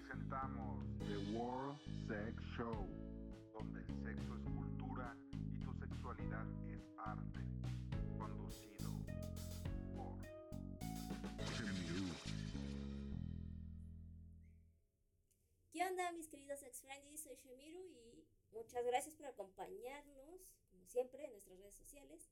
presentamos The World Sex Show, donde el sexo es cultura y tu sexualidad es arte. Conducido por. ¿Qué onda, mis queridos ex friendlies? Soy Shemiru y muchas gracias por acompañarnos, como siempre, en nuestras redes sociales.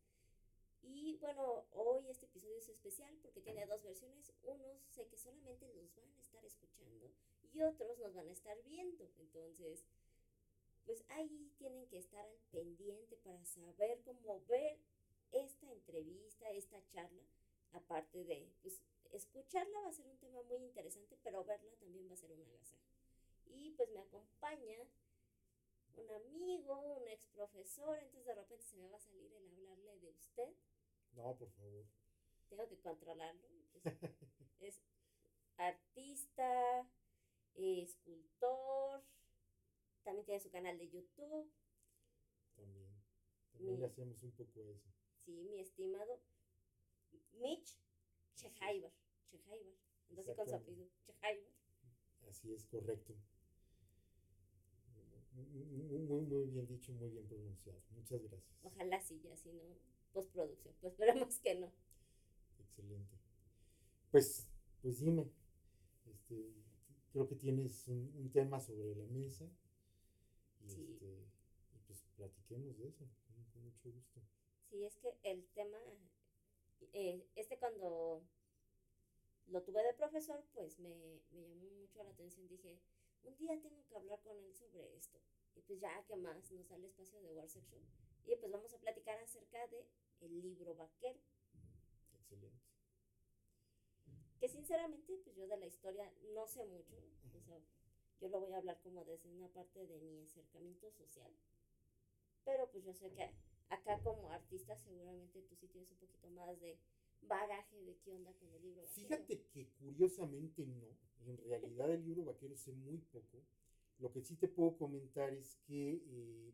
Y bueno, hoy este episodio es especial porque tiene dos versiones. Unos sé que solamente los van a estar escuchando y otros nos van a estar viendo. Entonces, pues ahí tienen que estar al pendiente para saber cómo ver esta entrevista, esta charla. Aparte de, pues, escucharla va a ser un tema muy interesante, pero verla también va a ser un agasajo. Y pues me acompaña un amigo, un ex profesor, entonces de repente se me va a salir el hablarle de usted. No, por favor. Tengo que controlarlo. pues, es artista, eh, escultor, también tiene su canal de YouTube. También. También Mi- le hacemos un poco eso. Sí, mi estimado Mitch Chehaiber. Chehaiber. Entonces con su apellido, Chehaiber. Así es, correcto. Muy, muy- bien dicho, muy bien pronunciado. Muchas gracias. Ojalá sí, ya si no, postproducción. Pues esperemos que no. Excelente. Pues, pues dime, este, creo que tienes un, un tema sobre la mesa y, Sí. este, y pues platiquemos de eso, con, con mucho gusto. Sí, es que el tema, eh, este cuando lo tuve de profesor, pues me, me llamó mucho la atención. Dije, un día tengo que hablar con él sobre esto. Y pues ya, ¿qué más? Nos da el espacio de War Section. Y pues vamos a platicar acerca de el libro vaquero. Excelente. Sinceramente, pues yo de la historia no sé mucho. O sea, yo lo voy a hablar como desde una parte de mi acercamiento social. Pero pues yo sé que acá como artista seguramente tú sí tienes un poquito más de bagaje de qué onda con el libro vaquero. Fíjate que curiosamente no, en realidad el libro vaquero sé muy poco. Lo que sí te puedo comentar es que eh,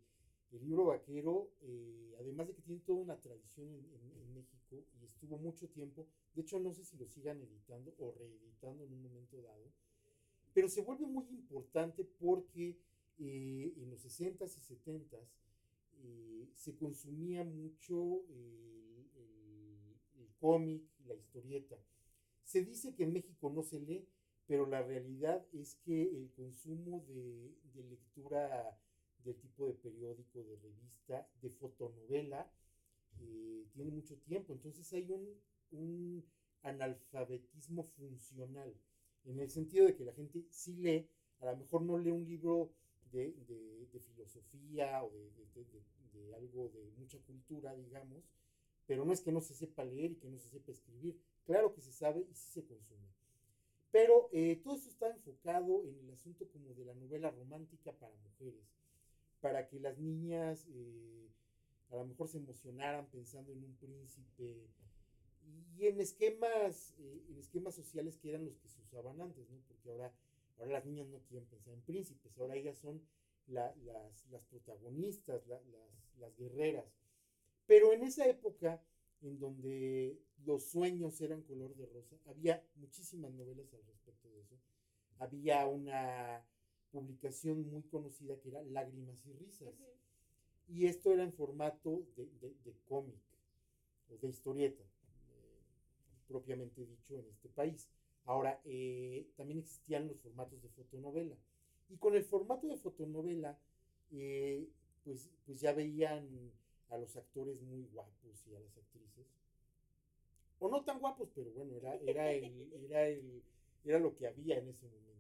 el libro vaquero, eh, además de que tiene toda una tradición en, México y estuvo mucho tiempo, de hecho no sé si lo sigan editando o reeditando en un momento dado, pero se vuelve muy importante porque eh, en los 60s y 70s eh, se consumía mucho el, cómic, la historieta. Se dice que en México no se lee, pero la realidad es que el consumo de lectura del tipo de periódico, de revista, de fotonovela, eh, tiene mucho tiempo. Entonces hay un, un analfabetismo funcional, en el sentido de que la gente sí lee, a lo mejor no lee un libro de, de- de filosofía o de, de- de- de algo de mucha cultura, digamos, pero no es que no se sepa leer y que no se sepa escribir. Claro que se sabe y sí se consume. Pero eh, todo eso está enfocado en el asunto como de la novela romántica para mujeres, para que las niñas eh, a lo mejor se emocionaran pensando en un príncipe y en esquemas, eh, en esquemas sociales que eran los que se usaban antes, ¿no? Porque ahora, ahora las niñas no quieren pensar en príncipes, ahora ellas son la- las, las protagonistas, la- las, las guerreras. Pero en esa época, en donde los sueños eran color de rosa, había muchísimas novelas al respecto de eso. Había una publicación muy conocida que era Lágrimas y Risas. Y esto era en formato de, de- de cómic o de historieta, eh, propiamente dicho en este país. Ahora, eh, también existían los formatos de fotonovela. Y con el formato de fotonovela, eh, pues, pues ya veían a los actores muy guapos y a las actrices. O no tan guapos, pero bueno, era, era, el, era, el, era lo que había en ese momento.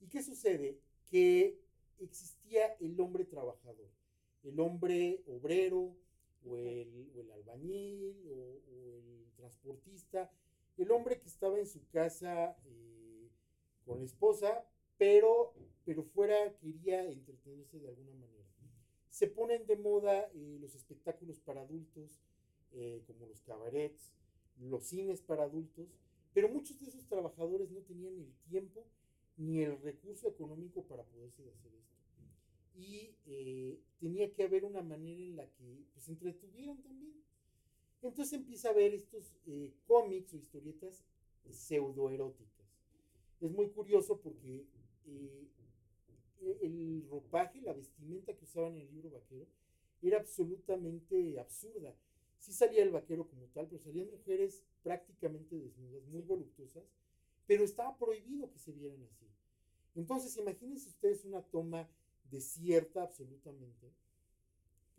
¿Y qué sucede? Que existía el hombre trabajador, el hombre obrero, o el, o el albañil, o, o el transportista, el hombre que estaba en su casa eh, con la esposa, pero, pero fuera quería entretenerse de alguna manera. Se ponen de moda eh, los espectáculos para adultos, eh, como los cabarets, los cines para adultos, pero muchos de esos trabajadores no tenían el tiempo ni el recurso económico para poderse hacer esto. Y eh, tenía que haber una manera en la que pues, se entretuvieran también. Entonces empieza a ver estos eh, cómics o historietas pseudoeróticas. Es muy curioso porque eh, el ropaje, la vestimenta que usaban en el libro vaquero era absolutamente absurda. Sí salía el vaquero como tal, pero salían mujeres prácticamente desnudas, muy voluptuosas, pero estaba prohibido que se vieran así. Entonces, imagínense ustedes una toma desierta absolutamente.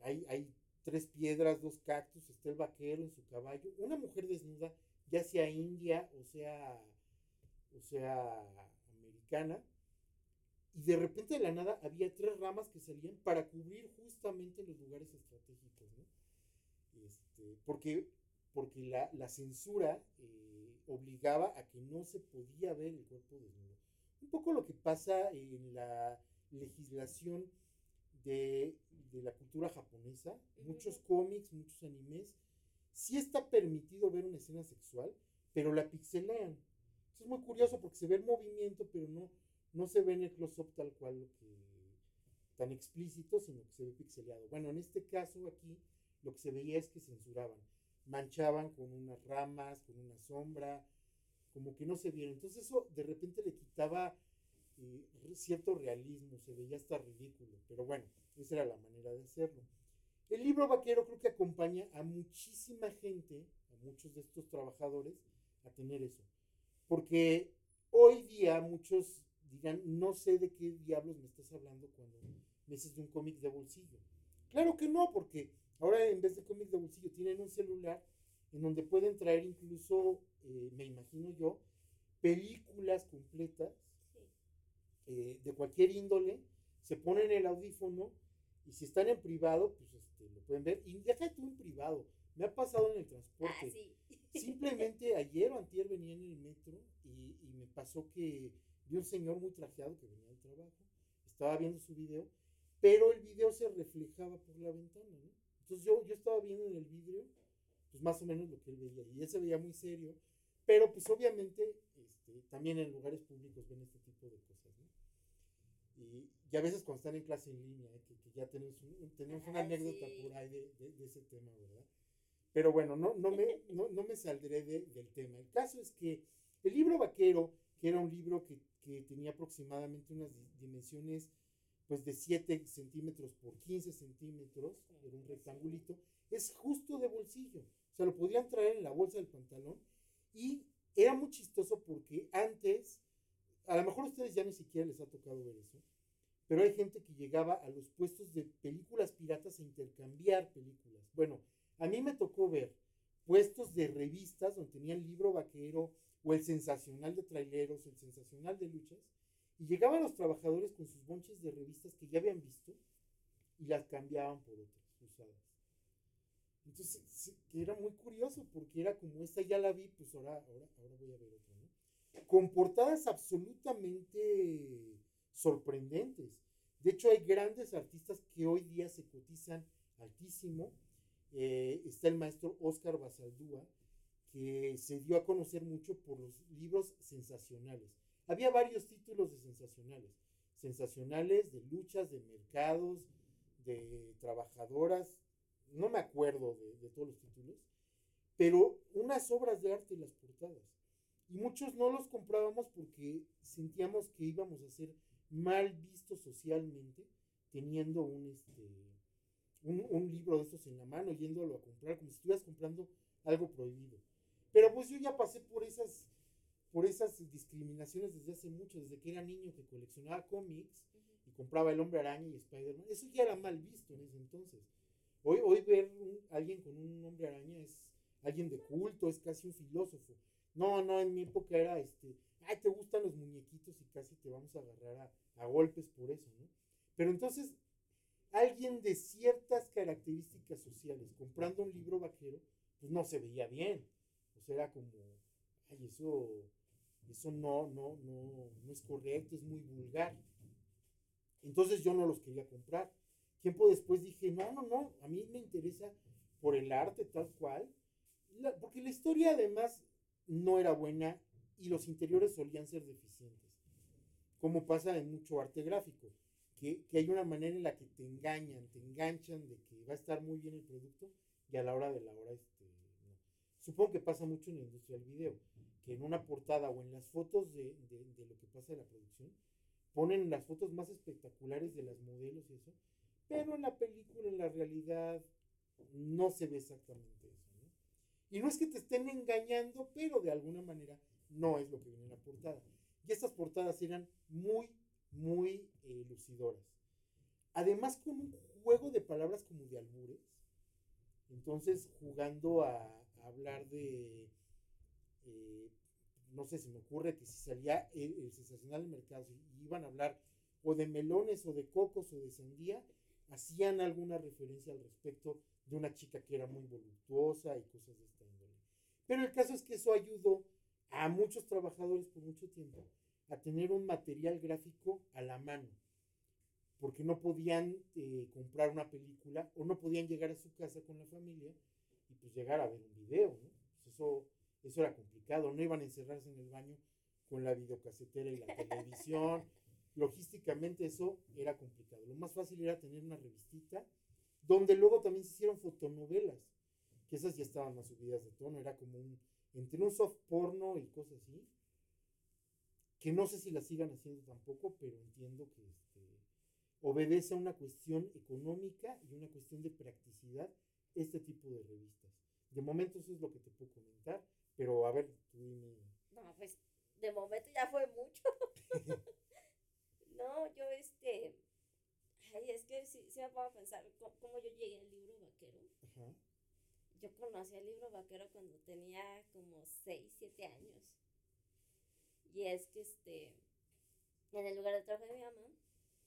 Hay, tres piedras, dos cactus, está el vaquero en su caballo, una mujer desnuda, ya sea india o sea, o sea americana, y de repente de la nada había tres ramas que salían para cubrir justamente los lugares estratégicos, ¿no? Este, porque, porque la, la censura eh, obligaba a que no se podía ver el cuerpo desnudo. Un poco lo que pasa en la legislación de, de la cultura japonesa, muchos cómics, muchos animes, sí está permitido ver una escena sexual, pero la pixelean. Eso es muy curioso porque se ve el movimiento, pero no, no se ve en el close-up tal cual lo que, tan explícito, sino que se ve pixeleado. Bueno, en este caso aquí lo que se veía es que censuraban, manchaban con unas ramas, con una sombra, como que no se viera. Entonces eso de repente le quitaba eh, cierto realismo, se veía hasta ridículo, pero bueno, esa era la manera de hacerlo. El libro vaquero creo que acompaña a muchísima gente, a muchos de estos trabajadores, a tener eso. Porque hoy día muchos dirán, no sé de qué diablos me estás hablando cuando me dices de un cómic de bolsillo. Claro que no, porque ahora en vez de cómic de bolsillo tienen un celular en donde pueden traer incluso, eh, me imagino yo, películas completas eh, de cualquier índole, se ponen el audífono y si están en privado, pues este, lo pueden ver. Y deja tú en privado, me ha pasado en el transporte. Ah, sí. Simplemente ayer o antier venía en el metro y, y me pasó que vi un señor muy trajeado que venía del trabajo, estaba viendo su video, pero el video se reflejaba por la ventana, ¿no? Entonces yo, yo estaba viendo en el vidrio, pues más o menos lo que él veía, y él se veía muy serio, pero pues obviamente este, también en lugares públicos ven este tipo de cosas, ¿no? Y, y a veces cuando están en clase en línea, ¿eh? que, que, ya tenemos, un, tenemos una anécdota sí. por ahí de, de, de, ese tema, ¿verdad? Pero bueno, no, no, me, no, no me saldré de, del tema. El caso es que el libro vaquero, que era un libro que, que tenía aproximadamente unas dimensiones pues de 7 centímetros por 15 centímetros, era un rectangulito, es justo de bolsillo. O sea, lo podían traer en la bolsa del pantalón y era muy chistoso porque antes, a lo mejor a ustedes ya ni siquiera les ha tocado ver eso, pero hay gente que llegaba a los puestos de películas piratas a intercambiar películas. Bueno, a mí me tocó ver puestos de revistas donde tenían libro vaquero o el sensacional de traileros, el sensacional de luchas, y llegaban los trabajadores con sus bonches de revistas que ya habían visto y las cambiaban por otras usadas. Entonces, que era muy curioso porque era como esta ya la vi, pues ahora, ahora, ahora voy a ver otra, ¿no? Con portadas absolutamente sorprendentes. De hecho, hay grandes artistas que hoy día se cotizan altísimo. Eh, está el maestro Oscar Basaldúa, que se dio a conocer mucho por los libros sensacionales. Había varios títulos de sensacionales. Sensacionales de luchas, de mercados, de trabajadoras. No me acuerdo de, de todos los títulos. Pero unas obras de arte las portadas. Y muchos no los comprábamos porque sentíamos que íbamos a ser mal vistos socialmente teniendo un, este, un, un, libro de estos en la mano, yéndolo a comprar, como si estuvieras comprando algo prohibido. Pero pues yo ya pasé por esas, por esas discriminaciones desde hace mucho, desde que era niño que coleccionaba cómics y compraba el hombre araña y Spider-Man. Eso ya era mal visto en ese entonces. Hoy, hoy ver un, alguien con un hombre araña es alguien de culto, es casi un filósofo. No, no, en mi época era este, ay, te gustan los muñequitos y casi te vamos a agarrar a, a golpes por eso, ¿no? Pero entonces, alguien de ciertas características sociales comprando un libro vaquero, pues no se veía bien. Sea, era como, ay, eso, eso no, no, no, no es correcto, es muy vulgar. Entonces yo no los quería comprar. Tiempo después dije, no, no, no, a mí me interesa por el arte tal cual, porque la historia además no era buena y los interiores solían ser deficientes, como pasa en mucho arte gráfico, que, que, hay una manera en la que te engañan, te enganchan de que va a estar muy bien el producto y a la hora de la hora, este, supongo que pasa mucho en la industria del video, que en una portada o en las fotos de, de, de lo que pasa en la producción, ponen las fotos más espectaculares de las modelos y eso, pero en la película, en la realidad, no se ve exactamente eso. Y no es que te estén engañando, pero de alguna manera no es lo que viene en la portada. Y estas portadas eran muy, muy eh, lucidoras. Además con un juego de palabras como de albures. Entonces jugando a, hablar de, eh, no sé, se me ocurre que si salía el, el sensacional del mercado, si iban a hablar o de melones o de cocos o de sandía, hacían alguna referencia al respecto de una chica que era muy voluptuosa y cosas de esta índole. Pero el caso es que eso ayudó a muchos trabajadores por mucho tiempo a tener un material gráfico a la mano, porque no podían eh, comprar una película o no podían llegar a su casa con la familia y pues llegar a ver un video, ¿no? Pues eso, eso era complicado, no iban a encerrarse en el baño con la videocasetera y la televisión. Logísticamente eso era complicado. Lo más fácil era tener una revistita, donde luego también se hicieron fotonovelas, que esas ya estaban más subidas de tono, era como un, entre un soft porno y cosas así, que no sé si las sigan haciendo tampoco, pero entiendo que este, obedece a una cuestión económica y una cuestión de practicidad este tipo de revistas. De momento eso es lo que te puedo comentar, pero a ver, tú dime. No, pues de momento ya fue mucho. no, yo este... Ay, es que si sí me pongo a pensar cómo, yo llegué al libro vaquero. Ajá. Yo conocí el libro vaquero cuando tenía como 6, 7 años. Y es que este, en el lugar de trabajo de mi mamá,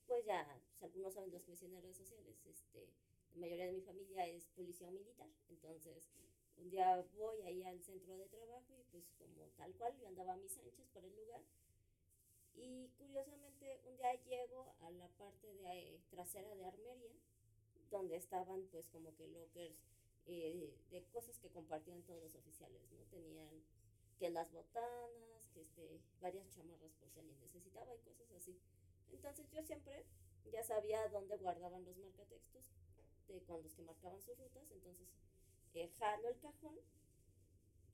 pues ya, pues algunos saben los que me siguen en redes sociales, este, la mayoría de mi familia es policía o militar. Entonces, un día voy ahí al centro de trabajo y pues como tal cual, yo andaba a mis anchas por el lugar. Y curiosamente, un día llego a la parte de eh, trasera de armería, donde estaban pues como que lockers eh, de cosas que compartían todos los oficiales, ¿no? Tenían que las botanas, que este, varias chamarras por si alguien necesitaba y cosas así. Entonces yo siempre ya sabía dónde guardaban los marcatextos de, con los que marcaban sus rutas, entonces eh, jalo el cajón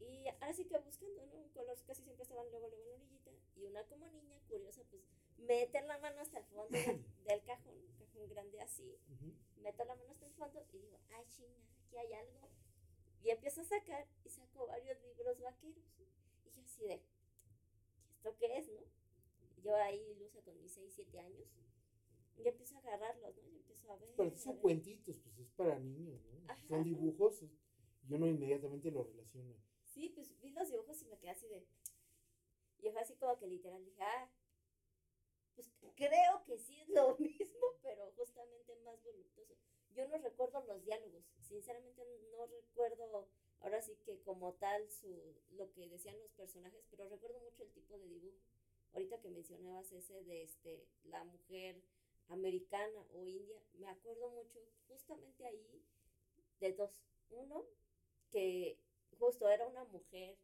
y ahora sí que buscando, ¿no? Un color casi siempre estaban luego, luego en la orillita y una como niña curiosa pues mete la mano hasta el fondo del, del cajón, un cajón grande así, Ujú. meto la mano hasta el fondo y digo, ay chinga, aquí hay algo. Y empiezo a sacar y saco varios libros vaqueros. Y yo así de, ¿y esto qué es, no? Yo ahí ilusa con mis 6, 7 años. Y empiezo a agarrarlos, ¿no? Y empiezo a ver. Pero son ver. cuentitos, pues es para niños, ¿no? Ajá, Son dibujos, y uno inmediatamente lo relaciona. Sí, pues vi los dibujos y me quedé así de. Y fue así como que literal dije, ah, pues creo que sí es lo mismo, pero justamente más voluptuoso. Yo no recuerdo los diálogos, sinceramente no recuerdo ahora sí que como tal su, lo que decían los personajes, pero recuerdo mucho el tipo de dibujo. Ahorita que mencionabas ese de este, la mujer americana o india, me acuerdo mucho justamente ahí de dos. Uno, que justo era una mujer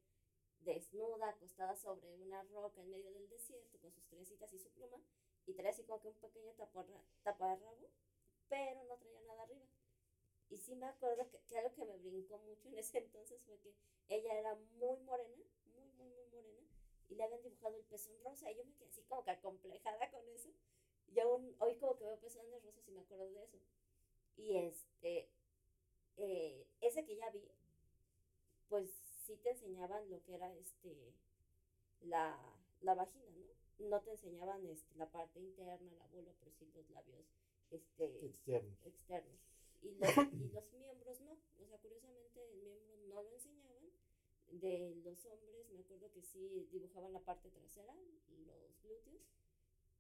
desnuda, acostada sobre una roca en medio del desierto, con sus trencitas y su pluma, y traía así como que un pequeño taparra- taparrabo, pero no traía nada arriba. Y sí me acuerdo que, que algo que me brincó mucho en ese entonces fue que ella era muy morena, muy, muy, muy morena, y le habían dibujado el pezón rosa, y yo me quedé así como que acomplejada con eso. Y aún hoy como que veo pezones rosas y me acuerdo de eso. Y este, eh, ese que ya vi, pues sí te enseñaban lo que era este la, la vagina, ¿no? No te enseñaban este, la parte interna, la vulva, pero sí los labios este, Externos. externos. Y los, y los miembros no. O sea, curiosamente el miembro no lo enseñaban. De los hombres, me acuerdo que sí dibujaban la parte trasera, los glúteos.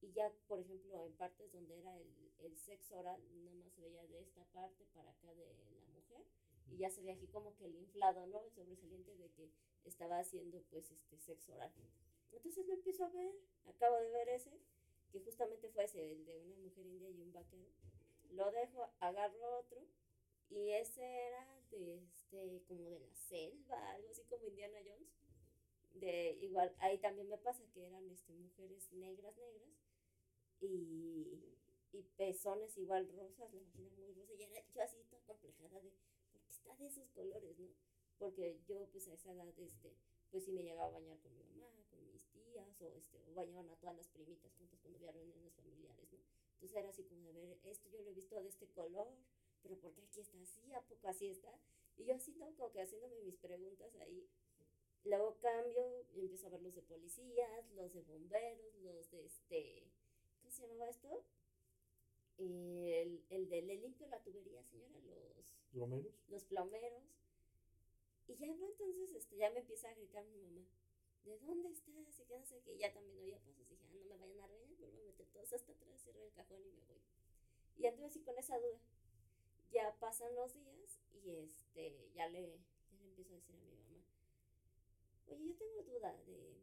Y ya, por ejemplo, en partes donde era el, el sexo oral, nada más se veía de esta parte para acá de la mujer. Y ya se veía aquí como que el inflado, ¿no? El sobresaliente de que estaba haciendo pues este sexo oral. Entonces lo empiezo a ver, acabo de ver ese, que justamente fue ese, el de una mujer india y un vaquero. Lo dejo, agarro otro, y ese era de este, como de la selva, algo así como Indiana Jones. De igual, ahí también me pasa que eran este, mujeres negras, negras, y, y pezones igual rosas, la vagina muy rosa, y era yo así toda complejada de, ¿por qué está de esos colores, no? Porque yo pues a esa edad, este, pues sí me llegaba a bañar con mi mamá, con mis tías, o este, o bañaban a todas las primitas juntas cuando vieron en Entonces era así como de ver, esto yo lo he visto de este color, pero ¿por qué aquí está así? ¿A poco así está? Y yo así, ¿no? Como que haciéndome mis preguntas ahí. Luego cambio y empiezo a ver los de policías, los de bomberos, los de este, ¿cómo se llamaba esto? El, el de le limpio la tubería, señora, los Los plomeros. Y ya no, entonces este, ya me empieza a gritar mi mamá, ¿de dónde estás? Y que no sé qué, ya también oía pasos. Dije, ah, no me vayan a regañar, pero voy a meter todos hasta atrás, cierro el cajón y me voy. Y anduve así con esa duda. Ya pasan los días y este, ya le, ya le empiezo a decir a mi mamá, oye, yo tengo duda de,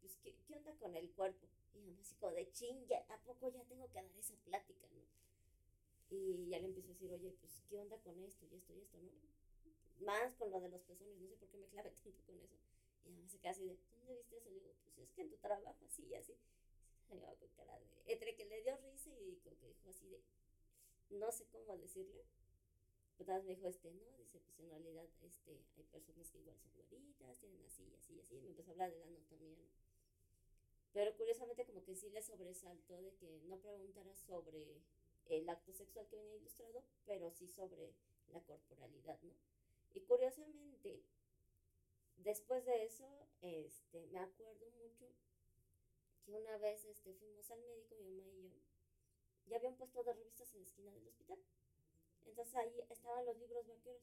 pues, ¿qué, qué onda con el cuerpo? Y mi mamá así como de chinga, ¿a poco ya tengo que dar esa plática, no? Y ya le empiezo a decir, oye, pues, ¿qué onda con esto y esto y esto, no? Más con lo de los pezones, no sé por qué me clavé tanto con eso. Y mi mamá se queda así de, ¿dónde viste eso? Le digo, pues es que en tu trabajo, así y así. Me entre que le dio risa y como que dijo así de, no sé cómo decirle. Pues nada más me dijo, este, no, dice, pues en realidad, este, hay personas que igual son güeritas, tienen así, y así, y así. Y me empezó a hablar de la anatomía, ¿no? Pero curiosamente como que sí le sobresaltó de que no preguntara sobre el acto sexual que venía ilustrado, pero sí sobre la corporalidad, ¿no? Y curiosamente, después de eso, este, me acuerdo mucho que una vez este, fuimos al médico, mi mamá y yo, ya habían puesto dos revistas en la esquina del hospital. Entonces ahí estaban los libros vaqueros.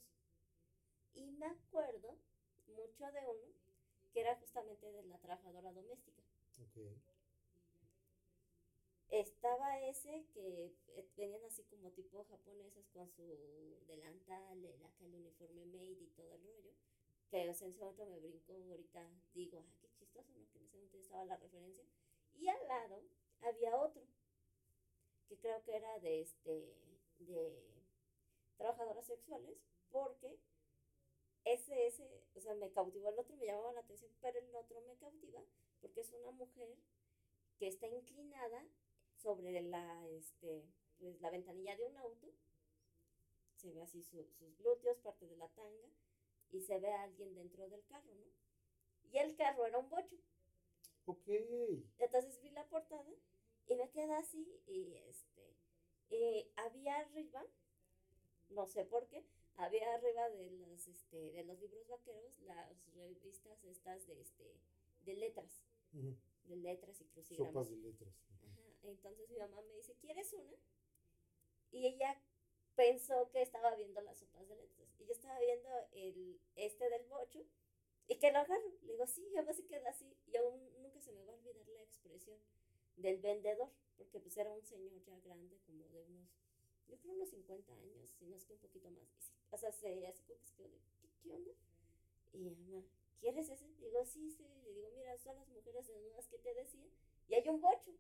Y me acuerdo mucho de uno que era justamente de la trabajadora doméstica. Ok. Estaba ese que eh, venían así como tipo japoneses con su delantal, el, acá el uniforme made y todo el rollo. Que o sea, en ese momento me brincó, ahorita digo, ay, qué chistoso, ¿no? Que en ese momento estaba la referencia. Y al lado había otro, que creo que era de este, de trabajadoras sexuales, porque ese, ese, o sea, me cautivó el otro, me llamaba la atención, pero el otro me cautiva porque es una mujer que está inclinada sobre la, este, pues, la ventanilla de un auto, se ve así su- sus glúteos, parte de la tanga, y se ve a alguien dentro del carro, ¿no? Y el carro era un bocho. Ok. Entonces vi la portada y me quedé así y este, y había arriba, no sé por qué, había arriba de los, este, de los libros vaqueros las revistas estas de, este, de letras, de letras y crucigramas. Sopas de letras. Entonces mi mamá me dice, ¿quieres una? Y ella pensó que estaba viendo las sopas de letras. Y yo estaba viendo el, este del bocho y que lo agarro. Le digo, sí, además se queda así. Y aún nunca se me va a olvidar la expresión del vendedor, porque pues era un señor ya grande, como de unos, yo creo unos 50 años, si no es que un poquito más. Y sí, o sea, se, así como que se quedó de, ¿qué, qué onda? Y mamá, ¿quieres ese? Le digo, sí, sí. Le digo, mira, son las mujeres desnudas que te decía. Y hay un bocho.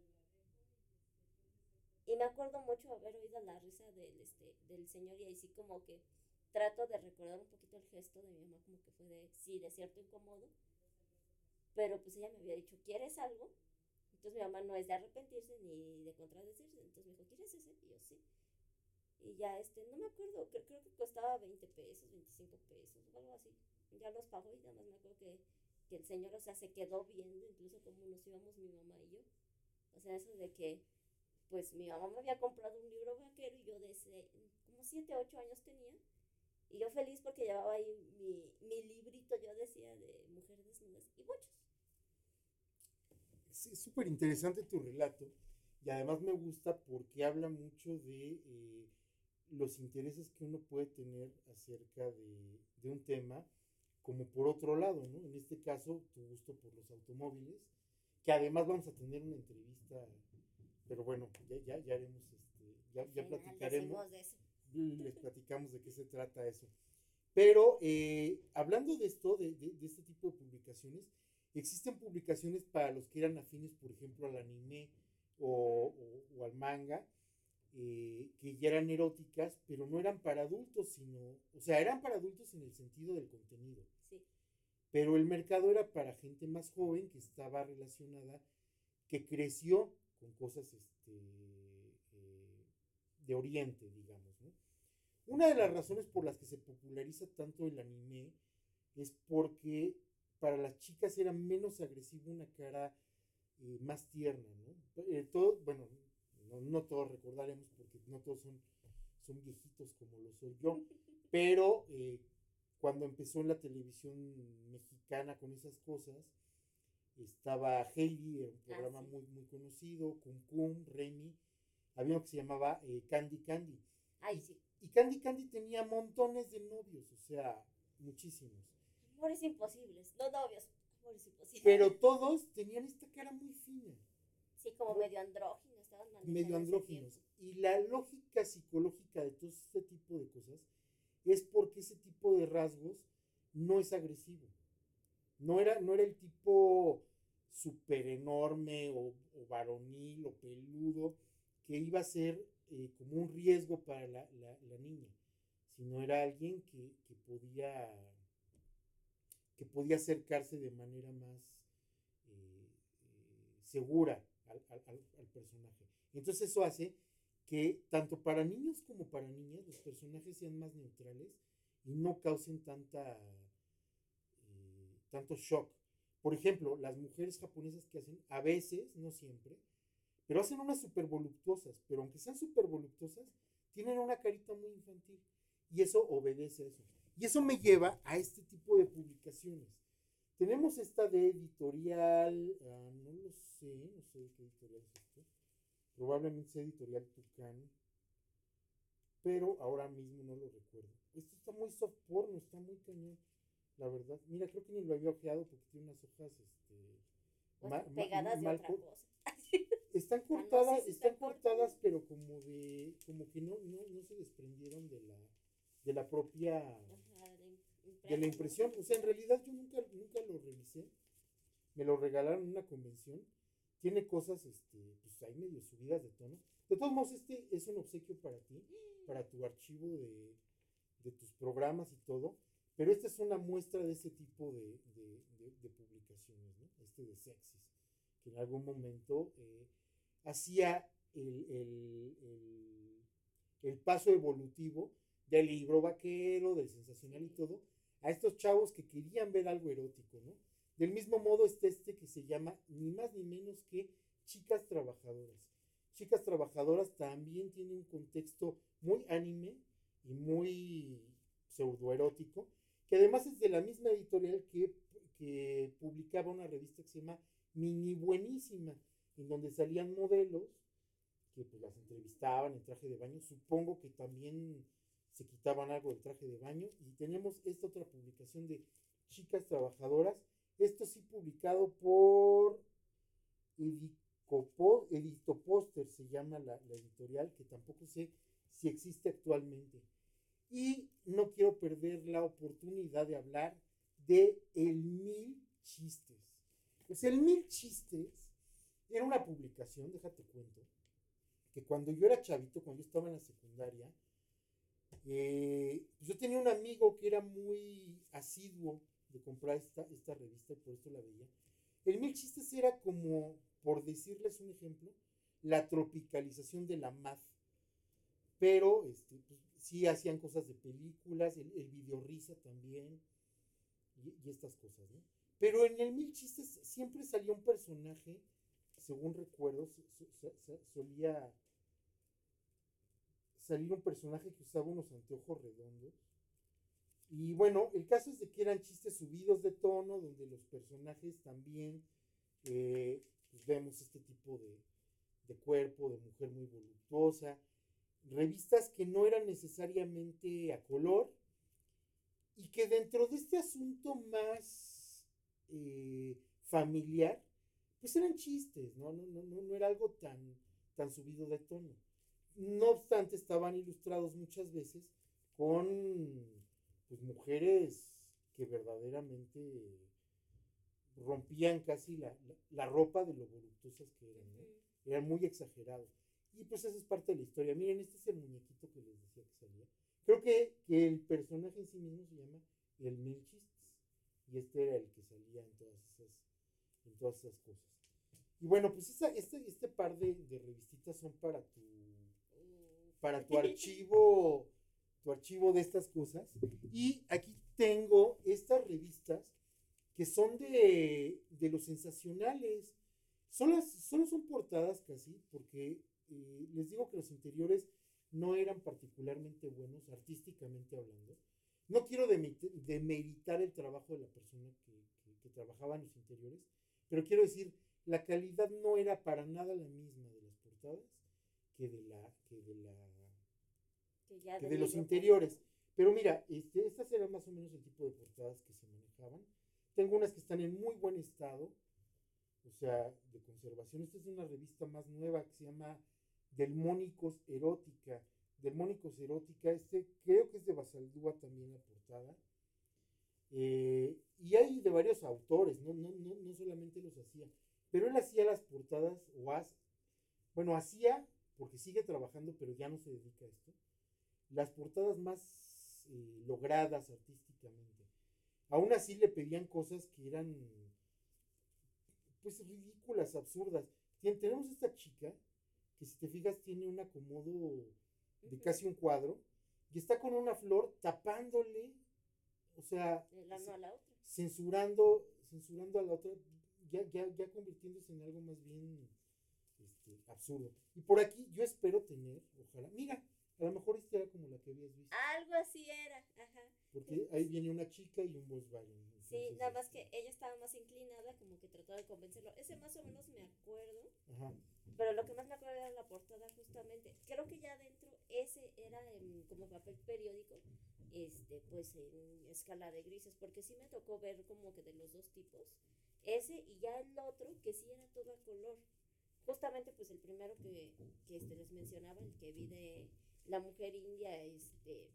Y me acuerdo mucho haber oído la risa del, este, del señor y ahí sí como que trato de recordar un poquito el gesto de mi mamá como que fue de, sí, de cierto incómodo. Pero pues ella me había dicho, ¿quieres algo? Entonces mi mamá no es de arrepentirse ni de contradecirse. Entonces me dijo, ¿quieres ese? Y yo sí. Y ya, este, no me acuerdo, creo, creo que costaba 20 pesos, 25 pesos, o algo así. Ya los pagó y nada más me acuerdo que, que el señor, o sea, se quedó viendo incluso como nos íbamos mi mamá y yo. O sea, eso de que, pues mi mamá me había comprado un libro vaquero y yo desde como 7, 8 años tenía. Y yo feliz porque llevaba ahí mi, mi librito, yo decía, de mujeres desnudas y bochos. Es súper interesante tu relato y además me gusta porque habla mucho de eh, los intereses que uno puede tener acerca de, de un tema, como por otro lado, ¿no? En este caso, tu gusto por los automóviles, que además vamos a tener una entrevista, pero bueno, ya, ya, ya haremos, este, ya, ya final platicaremos decimos de eso. les platicamos de qué se trata eso. Pero eh, hablando de esto, de, de- de este tipo de publicaciones, existen publicaciones para los que eran afines, por ejemplo, al anime o, o- o al manga, eh, que ya eran eróticas, pero no eran para adultos, sino, o sea, eran para adultos en el sentido del contenido, Sí. pero el mercado era para gente más joven que estaba relacionada, que creció con cosas este, eh, de Oriente, digamos. ¿no? Una de las razones por las que se populariza tanto el anime es porque para las chicas era menos agresivo una cara eh, más tierna, ¿no? Eh, todo, bueno, no, no todos recordaremos porque no todos son, son viejitos como lo soy yo, pero eh, cuando empezó en la televisión mexicana con esas cosas, estaba era un Ah, programa sí. muy, muy conocido, Cum Cum, Remy, había uno que se llamaba eh, Candy Candy. Ay, sí. Y Candy Candy tenía montones de novios, o sea, muchísimos. Amores imposibles. No novios. Amores imposibles. Pero todos tenían esta cara muy fina, Sí, como medio andrógino. Estaban medio andróginos. Y la lógica psicológica de todo este tipo de cosas es porque ese tipo de rasgos no es agresivo. No era, no era el tipo súper enorme o, o varonil o peludo que iba a ser eh, como un riesgo para la, la- la niña, sino era alguien que, que podía que podía acercarse de manera más eh, segura al, al- al- al personaje. Entonces eso hace que tanto para niños como para niñas los personajes sean más neutrales y no causen tanta eh, tanto shock. Por ejemplo, las mujeres japonesas que hacen, a veces, no siempre, pero hacen unas súper voluptuosas, pero aunque sean súper voluptuosas, tienen una carita muy infantil. Y eso obedece a eso. Y eso me lleva a este tipo de publicaciones. Tenemos esta de editorial, ah, no lo sé, no sé qué editorial es esto. Probablemente sea editorial Tucán, pero ahora mismo no lo recuerdo. Esto está muy soft porno, está muy cañón, la verdad. Mira, creo que ni lo había ojeado porque tiene unas hojas, este, ma- ma- pegadas de otra co- cosa. están Ah, no cortadas, sé si están están cortadas, pero como de, como que no, no, no se desprendieron de la, de la propia, Ajá, de, la impresión. O sea, en realidad yo nunca, nunca lo revisé. Me lo regalaron en una convención. Tiene cosas, este, pues ahí medio subidas de tono. De todos modos, este es un obsequio para ti, para tu archivo de, de tus programas y todo. Pero esta es una muestra de ese tipo de, de- de- de publicaciones, ¿no? Este de Sexys, que en algún momento eh, hacía el, el- el- el paso evolutivo del libro vaquero, del sensacional y todo, a estos chavos que querían ver algo erótico, ¿no? Del mismo modo está este que se llama ni más ni menos que Chicas Trabajadoras. Chicas Trabajadoras también tiene un contexto muy anime y muy pseudoerótico, que además es de la misma editorial que, que publicaba una revista que se llama Mini Buenísima, en donde salían modelos que pues, las entrevistaban en traje de baño. Supongo que también se quitaban algo del traje de baño. Y tenemos esta otra publicación de Chicas Trabajadoras. Esto sí publicado por Edicopo- Editoposter, se llama la, la editorial, que tampoco sé si existe actualmente. Y no quiero perder la oportunidad de hablar de El Mil Chistes. Pues El Mil Chistes era una publicación, déjate cuento, que cuando yo era chavito, cuando yo estaba en la secundaria, eh, pues yo tenía un amigo que era muy asiduo de comprar esta, esta revista y por eso la veía. El Mil Chistes era como, por decirles un ejemplo, la tropicalización de la MAD. Pero este, pues, sí hacían cosas de películas, el, el video risa también, y, estas cosas, ¿no? Pero en el Mil Chistes siempre salía un personaje, según recuerdo, so- so- so- so- solía salir un personaje que usaba unos anteojos redondos. Y bueno, el caso es de que eran chistes subidos de tono, donde los personajes también eh, pues vemos este tipo de, de cuerpo, de mujer muy voluptuosa. Revistas que no eran necesariamente a color y que dentro de este asunto más eh, familiar, pues eran chistes, ¿no? No, no, no, no era algo tan, tan subido de tono. No obstante, estaban ilustrados muchas veces con pues, mujeres que verdaderamente rompían casi la, la, la ropa de lo voluptuosas que eran. Eran muy exagerados. Y pues esa es parte de la historia. Miren, este es el muñequito que les decía que salía. Creo que, que el personaje en sí mismo se llama el Mil Chistes. Y este era el que salía en todas esas, en todas esas cosas. Y bueno, pues esa, este, este par de, de revistitas son para tu, para tu archivo, tu archivo de estas cosas. Y aquí tengo estas revistas que son de, de los sensacionales. Solo, solo son portadas casi, porque eh, les digo que los interiores no eran particularmente buenos, artísticamente hablando. No quiero demeritar el trabajo de la persona que, que, trabajaba en los interiores, pero quiero decir, la calidad no era para nada la misma de las portadas que de la que de la que, de los interiores. Pero mira, este, estas eran más o menos el tipo de portadas que se manejaban. Tengo unas que están en muy buen estado, o sea, de conservación. Esta es una revista más nueva que se llama Delmónicos Erótica. Delmónicos Erótica, este creo que es de Basaldúa también la portada. Eh, y hay de varios autores, ¿no? No, no, no solamente los hacía, pero él hacía las portadas, o bueno, hacía, porque sigue trabajando, pero ya no se dedica a esto, las portadas más eh, logradas artísticamente. Aún así le pedían cosas que eran pues ridículas, absurdas. Tenemos esta chica que si te fijas tiene un acomodo de casi un cuadro y está con una flor tapándole, o sea, censurando, censurando a la otra, ya, ya, ya convirtiéndose en algo más bien este, absurdo. Y por aquí yo espero tener, ojalá, mira, a lo mejor esta era como la que habías visto. Algo así era, ajá. Porque ahí viene una chica y un Volkswagen. Sí, nada más que ella estaba más inclinada, como que trató de convencerlo. Ese más o menos me acuerdo. Ajá. Pero lo que más me acuerdo era la portada justamente. Creo que ya adentro ese era como papel periódico, este, pues en escala de grises, porque sí me tocó ver como que de los dos tipos. Ese y ya el otro que sí era todo a color. Justamente pues el primero que, que este, les mencionaba, el que vi de la mujer india este,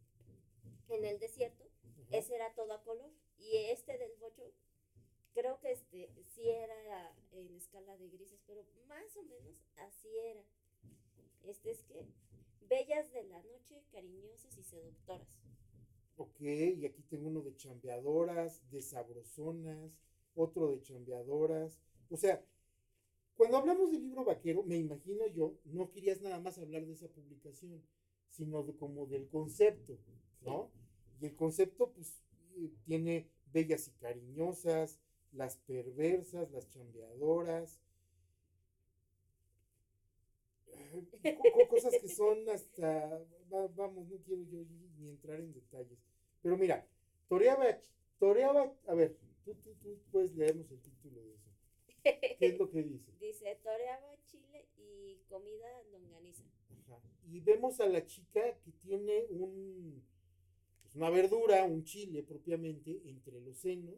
en el desierto, ese era todo a color. Y este del bocho, creo que este sí era en escala de grises, pero más o menos así era. Este es que bellas de la noche, cariñosas y seductoras. Ok, y aquí tengo uno de chambeadoras, de sabrosonas, otro de chambeadoras. O sea, cuando hablamos del libro vaquero, me imagino yo, no querías nada más hablar de esa publicación sino de, como del concepto, ¿no? Y el concepto, pues, tiene bellas y cariñosas, las perversas, las chambeadoras, eh, cosas que son hasta, vamos, no quiero yo ni entrar en detalles. Pero mira, toreaba, toreaba, a ver, tú, tú, tú puedes leernos el título de eso. ¿Qué es lo que dice? Dice, toreaba chile y comida longaniza. Y vemos a la chica que tiene un, una verdura, un chile propiamente, entre los senos.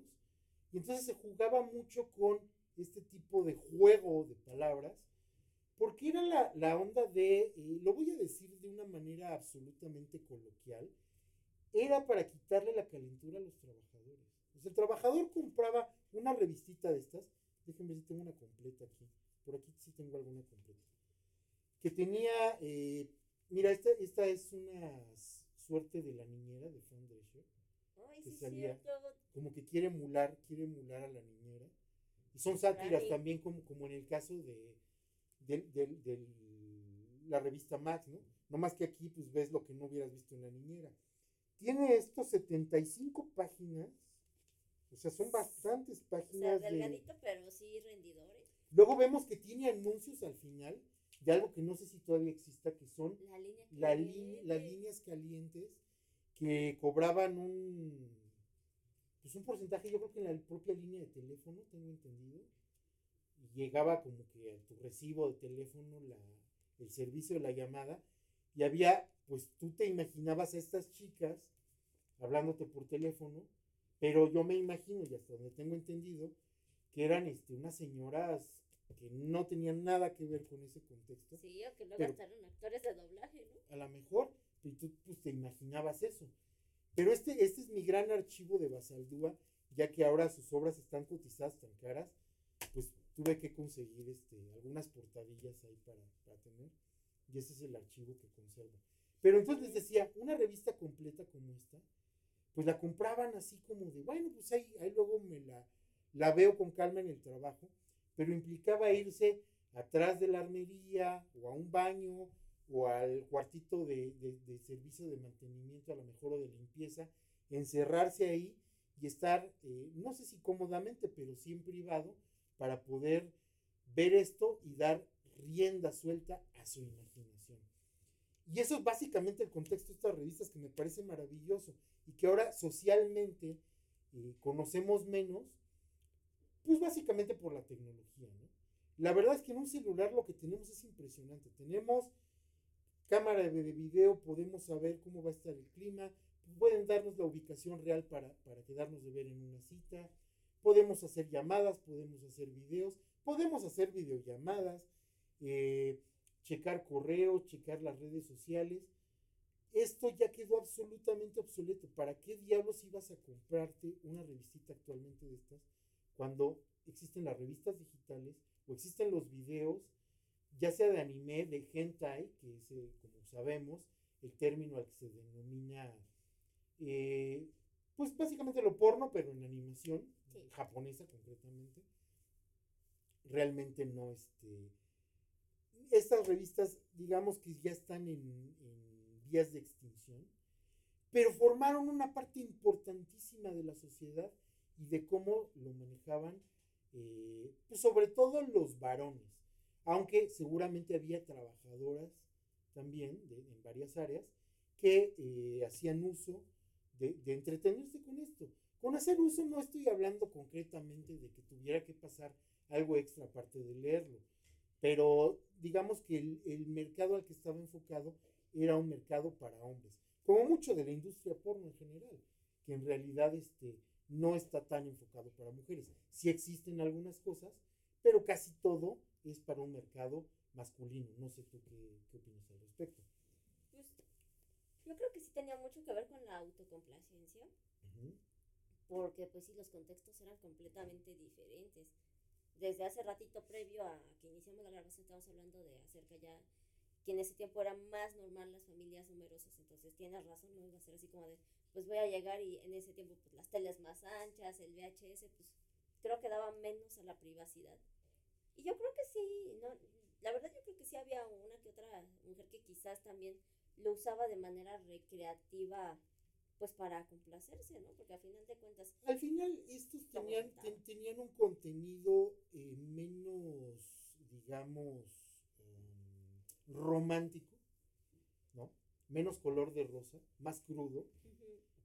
Y entonces se jugaba mucho con este tipo de juego de palabras, porque era la, onda de, eh, lo voy a decir de una manera absolutamente coloquial, era para quitarle la calentura a los trabajadores. el trabajador compraba una revistita de estas, déjenme ver si tengo una completa aquí, por aquí sí tengo alguna completa que tenía, eh, mira, esta, esta es una suerte de la niñera de Fran Drescher, que salía como que quiere emular, quiere emular a la niñera. Y son sátiras también como, como en el caso de, de, la revista Max, ¿no? No más que aquí pues ves lo que no hubieras visto en la niñera. Tiene estos 75 páginas, o sea, son bastantes páginas. O sea, delgadito, pero sí rendidores. Luego vemos que tiene anuncios al final de algo que no sé si todavía exista, que son la las líneas calientes que cobraban un, pues un porcentaje, yo creo que en la propia línea de teléfono, tengo entendido, y llegaba como que a tu recibo de teléfono la, el servicio de la llamada, y había, pues tú te imaginabas a estas chicas hablándote por teléfono, pero yo me imagino, y hasta donde tengo entendido, que eran este, unas señoras que no tenían nada que ver con ese contexto. Sí, o que luego gastaron actores de doblaje, ¿no? A lo mejor, y tú pues, te imaginabas eso. Pero este, este es mi gran archivo de Basaldúa, ya que ahora sus obras están cotizadas tan caras, pues tuve que conseguir este, algunas portadillas ahí para, para tener, y ese es el archivo que conservo. Pero entonces les decía, una revista completa como esta, pues la compraban así como de, bueno, pues ahí, ahí luego me la, la veo con calma en el trabajo, pero implicaba irse atrás de la armería o a un baño o al cuartito de, servicio de mantenimiento, a lo mejor o de limpieza, encerrarse ahí y estar, eh, no sé si cómodamente, pero sí en privado, para poder ver esto y dar rienda suelta a su imaginación. Y eso es básicamente el contexto de estas revistas que me parece maravilloso y que ahora socialmente eh, conocemos menos, pues básicamente por la tecnología. ¿no? La verdad es que en un celular lo que tenemos es impresionante. Tenemos cámara de video, podemos saber cómo va a estar el clima, pueden darnos la ubicación real para, quedarnos de ver en una cita, podemos hacer llamadas, podemos hacer videos, podemos hacer videollamadas, eh, checar correos, checar las redes sociales. Esto ya quedó absolutamente obsoleto. ¿Para qué diablos ibas a comprarte una revistita actualmente de estas cuando existen las revistas digitales o existen los videos, ya sea de anime, de hentai, que es, eh, como sabemos, el término al que se denomina, eh, pues básicamente lo porno, pero en animación, japonesa concretamente. Realmente no, este, estas revistas, digamos que ya están en, en vías de extinción, pero formaron una parte importantísima de la sociedad y de cómo lo manejaban eh, pues sobre todo los varones, aunque seguramente había trabajadoras también en varias áreas que eh, hacían uso de, entretenerse con esto. Con hacer uso no estoy hablando concretamente de que tuviera que pasar algo extra aparte de leerlo, pero digamos que el, el, mercado al que estaba enfocado era un mercado para hombres, como mucho de la industria porno en general, que en realidad este, no está tan enfocado para mujeres. Sí existen algunas cosas, pero casi todo es para un mercado masculino. No sé tú qué, qué opinas al respecto. Pues yo creo que sí tenía mucho que ver con la autocomplacencia, porque pues sí, los contextos eran completamente diferentes. Desde hace ratito previo a que iniciamos la grabación estamos hablando de acerca ya que en ese tiempo era más normal las familias numerosas, entonces tienes razón, no iba a ser así como de, pues voy a llegar y en ese tiempo pues las teles más anchas, el VHS, pues creo que daba menos a la privacidad. Y yo creo que sí, no, la verdad yo creo que sí había una que otra mujer que quizás también lo usaba de manera recreativa, pues para complacerse, ¿no? Porque al final de cuentas... Al final estos tenían, tenían un contenido eh, menos, digamos, romántico, ¿no? Menos color de rosa, más crudo.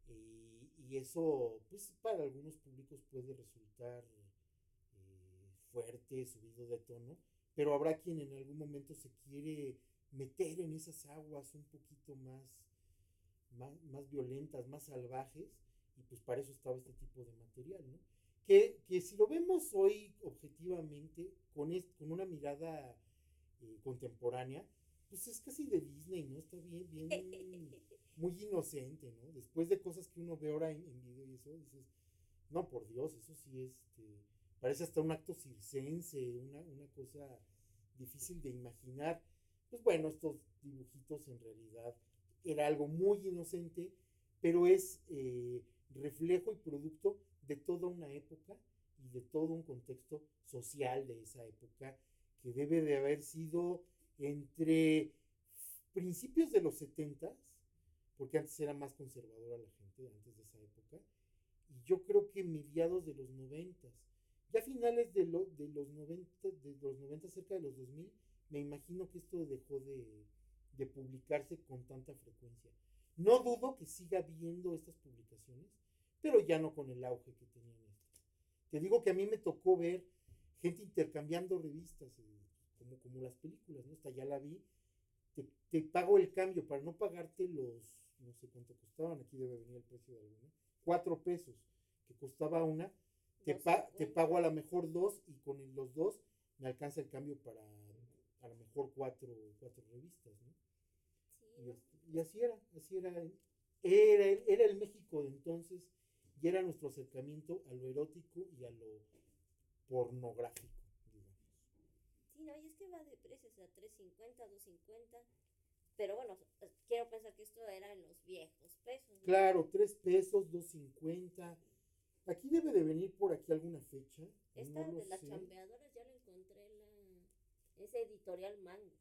y, eso, pues para algunos públicos puede resultar eh, fuerte, subido de tono, pero habrá quien en algún momento se quiere meter en esas aguas un poquito más, más, violentas, más salvajes, y pues para eso estaba este tipo de material, ¿no? Que, que si lo vemos hoy objetivamente, con, con una mirada eh, contemporánea, pues es casi de Disney, ¿no? Está bien, bien, muy inocente, ¿no? Después de cosas que uno ve ahora en, video y eso, dices, no, por Dios, eso sí, este, parece hasta un acto circense, una, una cosa difícil de imaginar. Pues bueno, estos dibujitos en realidad era algo muy inocente, pero es eh, reflejo y producto de toda una época y de todo un contexto social de esa época que debe de haber sido entre principios de los 70, porque antes era más conservadora la gente, antes de esa época, y yo creo que mediados de los 90, ya finales de, lo, de los 90, de los 90, cerca de los 2000, me imagino que esto dejó de, de publicarse con tanta frecuencia. No dudo que siga viendo estas publicaciones, pero ya no con el auge que tenían. Te digo que a mí me tocó ver gente intercambiando revistas, eh, como, como las películas, ¿no? Esta ya la vi, te, pago el cambio para no pagarte los, no sé cuánto costaban, aquí debe venir el precio de alguno, cuatro pesos que costaba una, te, te pago a lo mejor dos y con los dos me alcanza el cambio para a lo mejor cuatro, cuatro revistas, ¿no? y, y, así era, así era, era, era el México de entonces y era nuestro acercamiento a lo erótico y a lo pornográfico. Digamos. Sí, no, y es que va de precios a 3.50, 2.50. Pero bueno, quiero pensar que esto era en los viejos pesos. Claro, 3 pesos, 2.50. Aquí debe de venir por aquí alguna fecha. Esta de las chambeadoras ya la encontré la. Es editorial Mango.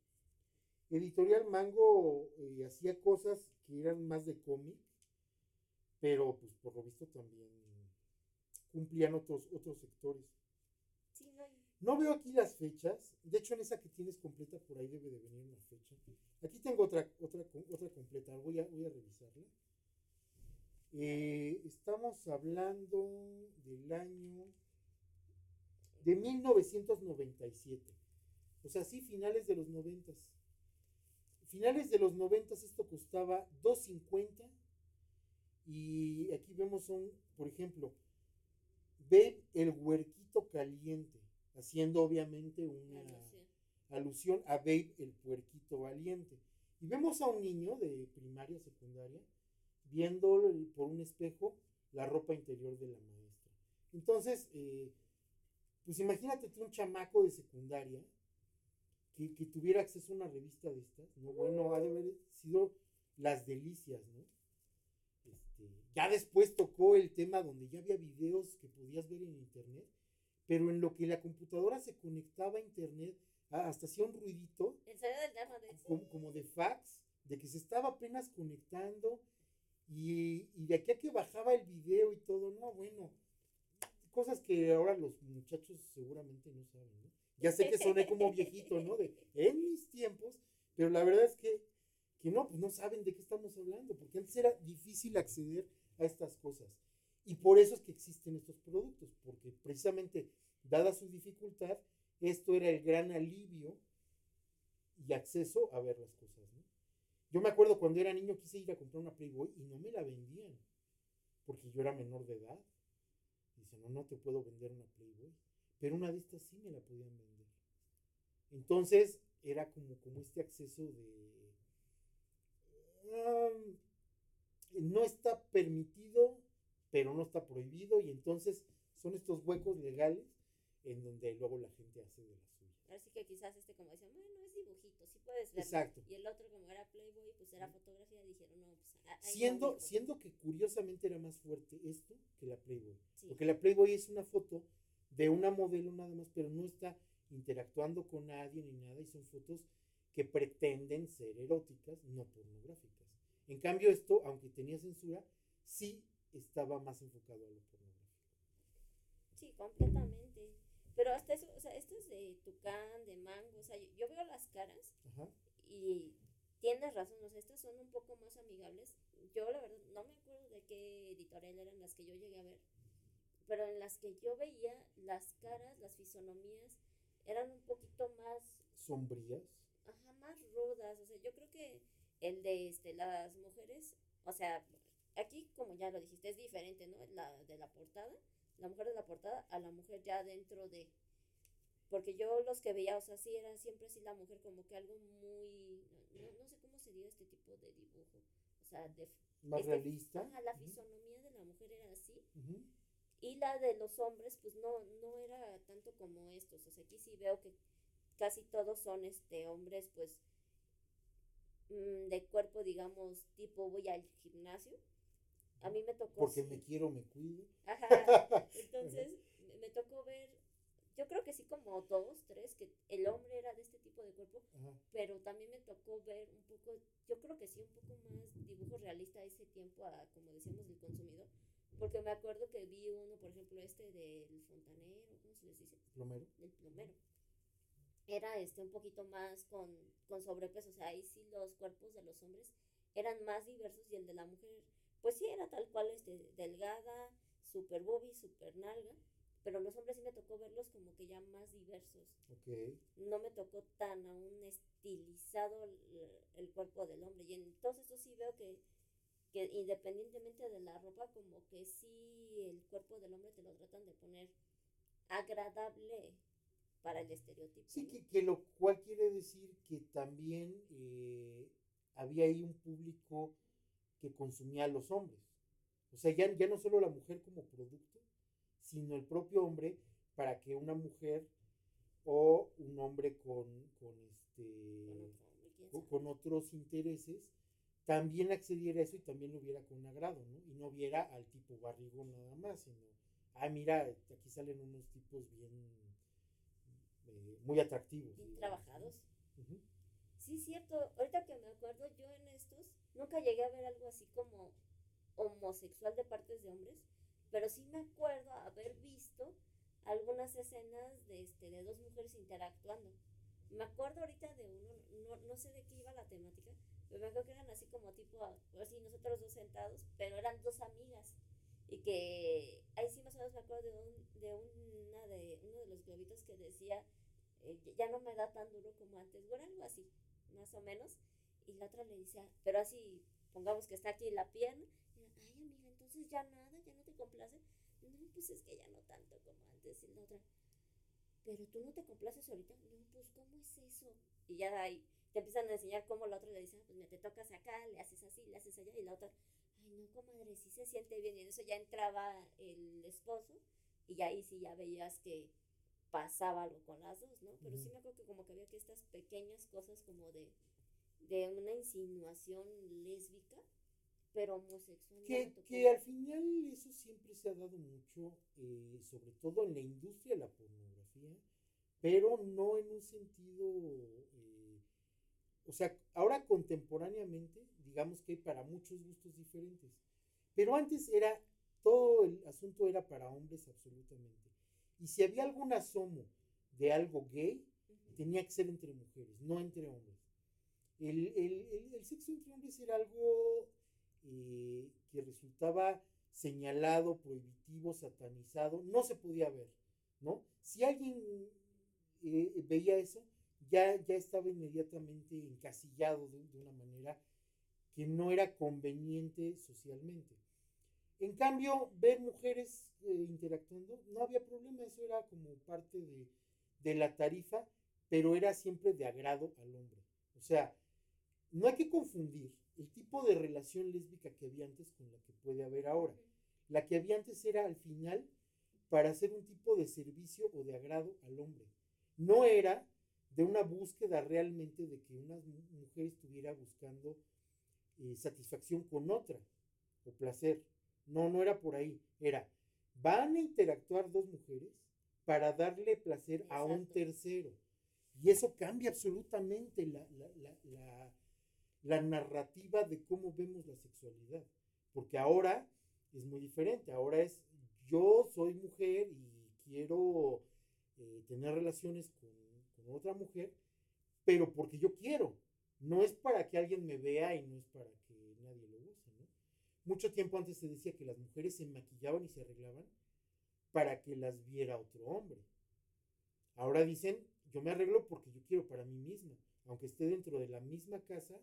Editorial Mango eh, hacía cosas que eran más de cómic, pero pues por lo visto también cumplían otros, otros sectores. No veo aquí las fechas. De hecho, en esa que tienes completa, por ahí debe de venir una fecha. Aquí tengo otra, otra, completa. Voy a, voy a revisarla. Eh, estamos hablando del año de 1997. O sea, sí, finales de los noventas. Finales de los noventas esto costaba 2.50 y aquí vemos un, por ejemplo, ve el huerquito caliente, haciendo obviamente una alusión a Babe el puerquito valiente. Y vemos a un niño de primaria, secundaria, viendo por un espejo la ropa interior de la maestra. Entonces, eh, pues imagínate tú un chamaco de secundaria que, tuviera acceso a una revista de estas, ¿no? Bueno, ha de haber sido las delicias, ¿no? Este, ya después tocó el tema donde ya había videos que podías ver en internet, pero en lo que la computadora se conectaba a internet, hasta hacía un ruidito. Como, como, de fax, de que se estaba apenas conectando y, y de aquí a que bajaba el video y todo, no, bueno, cosas que ahora los muchachos seguramente no saben, ¿no? Ya sé que soné como viejito, ¿no? De en mis tiempos, pero la verdad es que, que no, pues no saben de qué estamos hablando, porque antes era difícil acceder a estas cosas. Y por eso es que existen estos productos, porque precisamente, dada su dificultad, esto era el gran alivio y acceso a ver las cosas. Yo me acuerdo cuando era niño quise ir a comprar una Playboy y no me la vendían, porque yo era menor de edad. Dice, no, no te puedo vender una Playboy. Pero una de estas sí me la podían vender. Entonces era como, como este acceso de... no está permitido, pero no está prohibido. Y entonces son estos huecos legales en donde luego la gente hace de la suya. Así que quizás este como decían, bueno, es dibujito, sí puedes verlo. Exacto. Y el otro como era Playboy, pues era fotografía, dijeron, no, pues... siendo, siendo que curiosamente era más fuerte esto que la Playboy. Porque la Playboy es una foto de una modelo nada más, pero no está interactuando con nadie ni nada y son fotos que pretenden ser eróticas, no pornográficas. En cambio esto, aunque tenía censura, sí estaba más enfocado a lo pornográfico. Sí, completamente. Pero hasta eso, o sea, esto es de tucán, de mango, o sea, yo, veo las caras y tienes razón, o sea, estas son un poco más amigables. Yo la verdad no me acuerdo de qué editorial eran las que yo llegué a ver, pero en las que yo veía las caras, las fisonomías, eran un poquito más... Sombrías. Ajá, más rudas. O sea, yo creo que el de este, las mujeres, o sea, aquí como ya lo dijiste, es diferente, ¿no? La de la portada, la mujer de la portada a la mujer ya dentro de... Porque yo los que veía, o sea, sí eran siempre así la mujer como que algo muy... No, sé cómo sería este tipo de dibujo. O sea, de... Más este, realista. Ajá, la fisonomía de la mujer era así. Y la de los hombres, pues no, no era tanto como estos. O sea, aquí sí veo que casi todos son este hombres, pues, mm, de cuerpo, digamos, tipo voy al gimnasio. A mí me tocó. Porque me quiero, me cuido. Ajá. Entonces, me tocó ver, yo creo que sí, como dos, tres, que el hombre era de este tipo de cuerpo, pero también me tocó ver un poco, yo creo que sí, un poco más dibujo realista a ese tiempo, a, como decíamos, del consumidor porque me acuerdo que vi uno, por ejemplo, este del fontanero, ¿cómo se les dice? Plomero. Del plomero. Era este un poquito más con, con sobrepeso, o sea, ahí sí los cuerpos de los hombres eran más diversos y el de la mujer, pues sí era tal cual, este, delgada, super bobby, super nalga, pero los hombres sí me tocó verlos como que ya más diversos. Okay. No me tocó tan aún estilizado el, el cuerpo del hombre. Y entonces yo sí veo que que independientemente de la ropa, como que sí el cuerpo del hombre te lo tratan de poner agradable para el estereotipo. Sí, que, lo cual quiere decir que también eh, había ahí un público que consumía a los hombres. O sea, ya, ya no solo la mujer como producto, sino el propio hombre para que una mujer o un hombre con, con este con otros intereses también accediera a eso y también lo viera con agrado, ¿no? Y no viera al tipo barrigón nada más, sino, ah, mira, aquí salen unos tipos bien, eh, muy atractivos. Bien trabajados. Sí, cierto. Ahorita que me acuerdo, yo en estos nunca llegué a ver algo así como homosexual de partes de hombres, pero sí me acuerdo haber visto algunas escenas de, este, de dos mujeres interactuando. Me acuerdo ahorita de uno, no, no sé de qué iba la temática, pero me acuerdo que eran así como tipo, así nosotros dos sentados, pero eran dos amigas. Y que ahí sí más o menos me acuerdo de, un, de, una de uno de los globitos que decía, eh, ya no me da tan duro como antes, o algo así, más o menos. Y la otra le decía, pero así, pongamos que está aquí la pierna, y ay amiga, entonces ya nada, ya no te complace. No, pues es que ya no tanto como antes. Y la otra, pero tú no te complaces ahorita. No, pues ¿cómo es eso? Y ya de ahí te empiezan a enseñar cómo la otra le dice, ah, pues me te tocas acá, le haces así, le haces allá. Y la otra, ay no, comadre, sí se siente bien. Y en eso ya entraba el esposo y ya ahí sí ya veías que pasaba algo con las dos, ¿no? Pero sí me acuerdo que como que había que estas pequeñas cosas como de, de una insinuación lésbica pero homosexual. Que, que al final eso siempre se ha dado mucho, eh, sobre todo en la industria de la pornografía, pero no en un sentido, eh, o sea, ahora contemporáneamente, digamos que hay para muchos gustos diferentes, pero antes era, todo el asunto era para hombres absolutamente. Y si había algún asomo de algo gay, tenía que ser entre mujeres, no entre hombres. El, el, el, sexo entre hombres era algo eh, que resultaba señalado, prohibitivo, satanizado, no se podía ver, ¿no? Si alguien eh, veía eso, ya, ya estaba inmediatamente encasillado de, una manera que no era conveniente socialmente. En cambio, ver mujeres eh, interactuando, no había problema, eso era como parte de, de la tarifa, pero era siempre de agrado al hombre. O sea, no hay que confundir el tipo de relación lésbica que había antes con la que puede haber ahora. La que había antes era al final para hacer un tipo de servicio o de agrado al hombre. No era de una búsqueda realmente de que una mujer estuviera buscando eh, satisfacción con otra o placer. No, no era por ahí. Era, van a interactuar dos mujeres para darle placer a un tercero. Y eso cambia absolutamente la, la la narrativa de cómo vemos la sexualidad. Porque ahora es muy diferente. Ahora es yo soy mujer y quiero eh, tener relaciones con, otra mujer, pero porque yo quiero. No es para que alguien me vea y no es para que nadie lo use. Mucho tiempo antes se decía que las mujeres se maquillaban y se arreglaban para que las viera otro hombre. Ahora dicen, yo me arreglo porque yo quiero para mí misma, aunque esté dentro de la misma casa,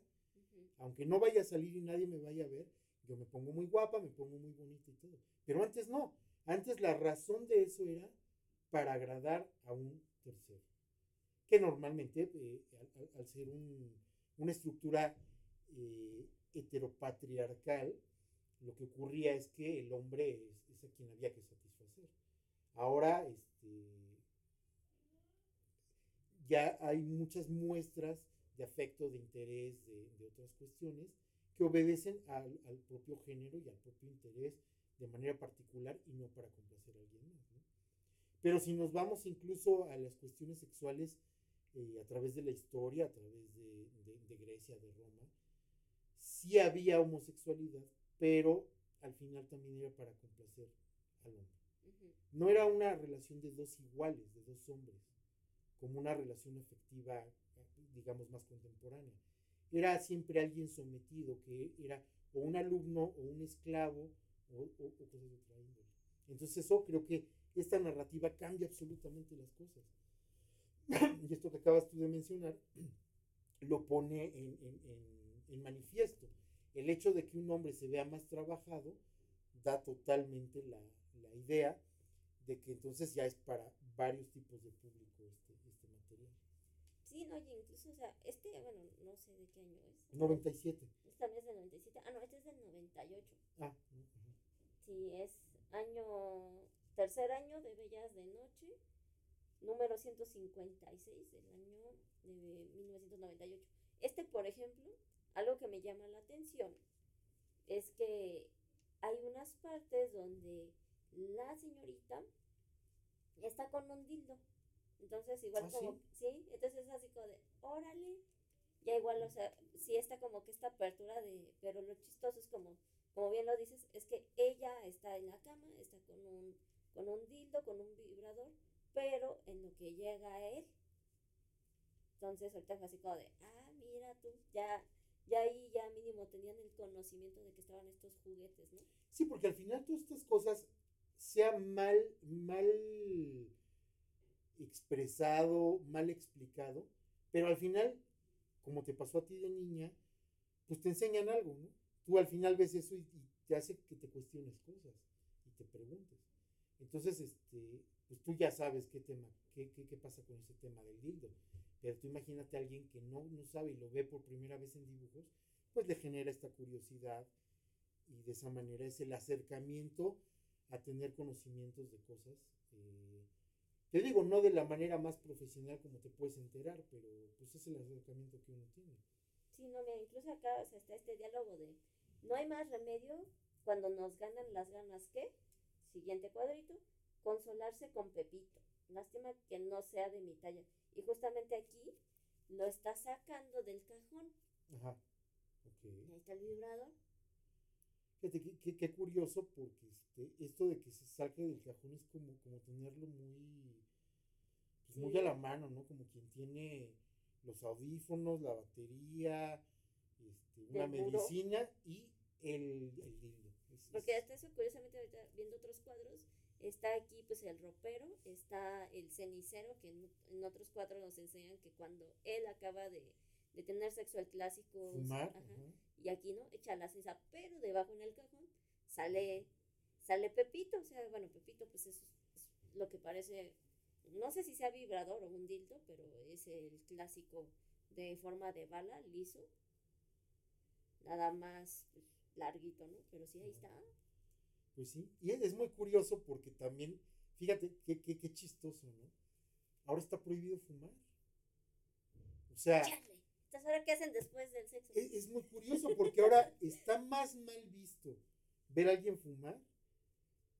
aunque no vaya a salir y nadie me vaya a ver, yo me pongo muy guapa, me pongo muy bonita y todo. Pero antes no. Antes la razón de eso era para agradar a un tercero. Que normalmente, eh, al, ser una estructura eh, heteropatriarcal, lo que ocurría es que el hombre es, a quien había que satisfacer. Ahora, este, ya hay muchas muestras de afecto, de interés, de, otras cuestiones, que obedecen al, propio género y al propio interés de manera particular y no para complacer a alguien más. Pero si nos vamos incluso a las cuestiones sexuales eh, a través de la historia, a través de, Grecia, de Roma, sí había homosexualidad, pero al final también era para complacer al hombre. No era una relación de dos iguales, de dos hombres, como una relación afectiva digamos, más contemporánea. Era siempre alguien sometido, que era o un alumno o un esclavo o, cosas de otra índole. Entonces eso creo que esta narrativa cambia absolutamente las cosas. y esto que acabas tú de mencionar lo pone en, en, manifiesto. El hecho de que un hombre se vea más trabajado da totalmente la, la idea de que entonces ya es para varios tipos de público material. Sí, no, oye, incluso, o sea, este, bueno, no sé de qué año es. 97. Este también es del 97. Ah, no, este es del 98. Ah. Sí, es año, tercer año de Bellas de Noche, número 156 del año de 1998. Este, por ejemplo, algo que me llama la atención es que hay unas partes donde la señorita está con un dildo. Entonces, igual ¿Ah, como, sí? Entonces es así como de, órale, ya igual, o sea, sí está como que esta apertura de, pero lo chistoso es como, como bien lo dices, es que ella está en la cama, está con un, con un dildo, con un vibrador, pero en lo que llega a él. Entonces ahorita fue así como de, ah, mira tú, ya, ya ahí ya mínimo tenían el conocimiento de que estaban estos juguetes, ¿no? Sí, porque al final todas estas cosas, sea mal, mal expresado, mal explicado, pero al final, como te pasó a ti de niña, pues te enseñan algo, ¿no? Tú al final ves eso y, te hace que te cuestiones cosas y te preguntes. Entonces, este, pues tú ya sabes qué tema, qué, qué, qué pasa con ese tema del dildo. Pero tú imagínate a alguien que no, no sabe y lo ve por primera vez en dibujos, pues le genera esta curiosidad y de esa manera es el acercamiento a tener conocimientos de cosas. Te digo, no de la manera más profesional como te puedes enterar, pero pues es el acercamiento que uno tiene. Sí, no, mira, incluso acá o sea, está este diálogo de, no hay más remedio cuando nos ganan las ganas que, siguiente cuadrito, consolarse con Pepito. Lástima que no sea de mi talla. Y justamente aquí lo está sacando del cajón. Ajá. Ok. Y ahí está el vibrador. Fíjate, qué, curioso, porque este, esto de que se saque del cajón es como, como tenerlo muy, pues muy a la mano, ¿no? Como quien tiene los audífonos, la batería, este, una medicina y el, el dildo. Es- Porque hasta eso, curiosamente, ahorita viendo otros cuadros, está aquí pues el ropero, está el cenicero, que en, en otros cuadros nos enseñan que cuando él acaba de, de tener sexo, el clásico... fumar. ajá, y aquí no, echa la cesa, pero debajo en el cajón sale, sale Pepito, o sea, bueno, Pepito pues es, es lo que parece, no sé si sea vibrador o un dildo, pero es el clásico de forma de bala, liso, nada más pues, larguito, ¿no? Pero sí, ahí está. Pues sí, y es es muy curioso porque también, fíjate qué, qué, qué chistoso, ¿no? Ahora está prohibido fumar. O sea, ¡Chale! Entonces, ¿ahora qué hacen después del sexo? es, es muy curioso porque ahora está más mal visto ver a alguien fumar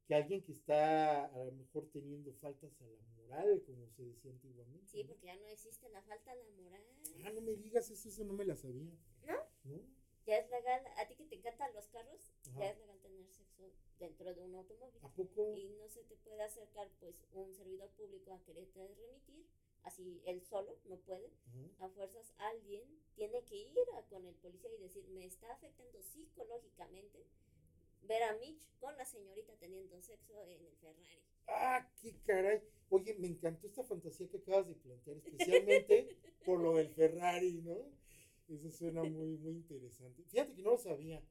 que alguien que está a lo mejor teniendo faltas a la moral, como se decía antiguamente. Sí, porque ya no existe la falta a la moral. Ah, no me digas eso, eso no me la sabía. ¿No? ¿No? Ya es legal, a ti que te encantan los carros, Ajá. ya es legal tener sexo dentro de un automóvil. ¿A poco? y no se te puede acercar pues un servidor público a quererte remitir, así él solo no puede, a fuerzas alguien tiene que ir a- con el policía y decir, me está afectando psicológicamente ver a Mitch con la señorita teniendo sexo en el Ferrari. Ah, qué caray. Oye, me encantó esta fantasía que acabas de plantear, especialmente por lo del Ferrari, ¿no? Eso suena muy, muy interesante. Fíjate que no lo sabía.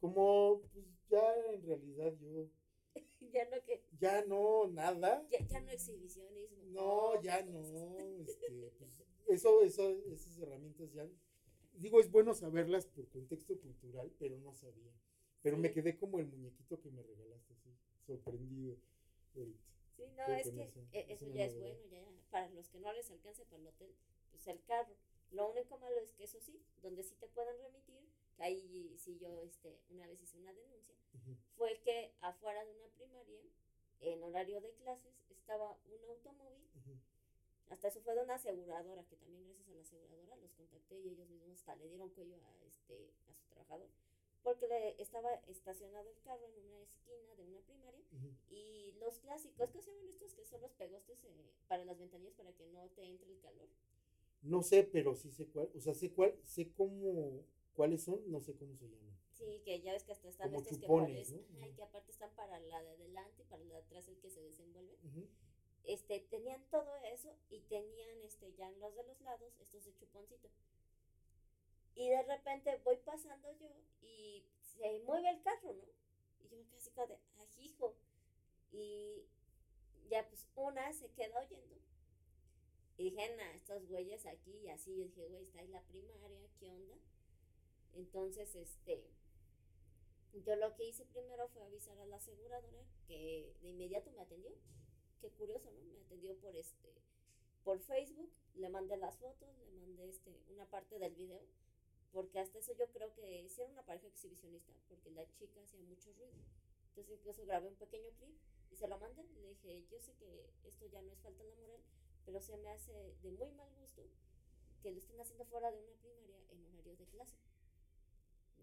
Como, pues ya en realidad yo, ya no que, ya no, nada. ya, ya no exhibicionismo. No, ya no. Este, pues, eso, eso, esas herramientas ya. Digo, es bueno saberlas por contexto cultural, pero no sabía. Pero me quedé como el muñequito que me regalaste, así, sorprendido ahorita. Sí, no, Creo es que eso, es eso ya es bueno, ya para los que no les alcance para el hotel, pues el carro. Lo único malo es que eso sí, donde sí te puedan remitir, ahí sí yo este, una vez hice una denuncia, fue que afuera de una primaria, en horario de clases, estaba un automóvil, hasta eso fue de una aseguradora, que también gracias a la aseguradora los contacté y ellos mismos hasta le dieron cuello a, este, a su trabajador, porque le estaba estacionado el carro en una esquina de una primaria y los clásicos, ¿qué se llaman estos? Que son los pegostes eh, para las ventanillas para que no te entre el calor. No sé, pero sí sé cuál, o sea, sé cuál, sé cómo, cuáles son, no sé cómo se llaman. Sí, que ya ves que hasta están Como estos que parecen, ¿no? ajá, que aparte están para la de adelante y para la de atrás el que se desenvuelve. Este, tenían todo eso y tenían este ya en los de los lados estos de chuponcito. Y de repente voy pasando yo y se mueve el carro, ¿no? Y yo me quedé así como de, ajijo. Y ya pues una se queda oyendo. Y dije, nah, estos güeyes aquí y así. Yo dije, güey, está ahí la primaria, ¿qué onda? Entonces, este, yo lo que hice primero fue avisar a la aseguradora que de inmediato me atendió. Qué curioso, ¿no? Me atendió por este, por Facebook, le mandé las fotos, le mandé este, una parte del video, porque hasta eso yo creo que sí era una pareja exhibicionista, porque la chica hacía mucho ruido. Entonces incluso grabé un pequeño clip y se lo mandé. Le dije, yo sé que esto ya no es falta a la moral, pero se me hace de muy mal gusto que lo estén haciendo fuera de una primaria en horario de clase.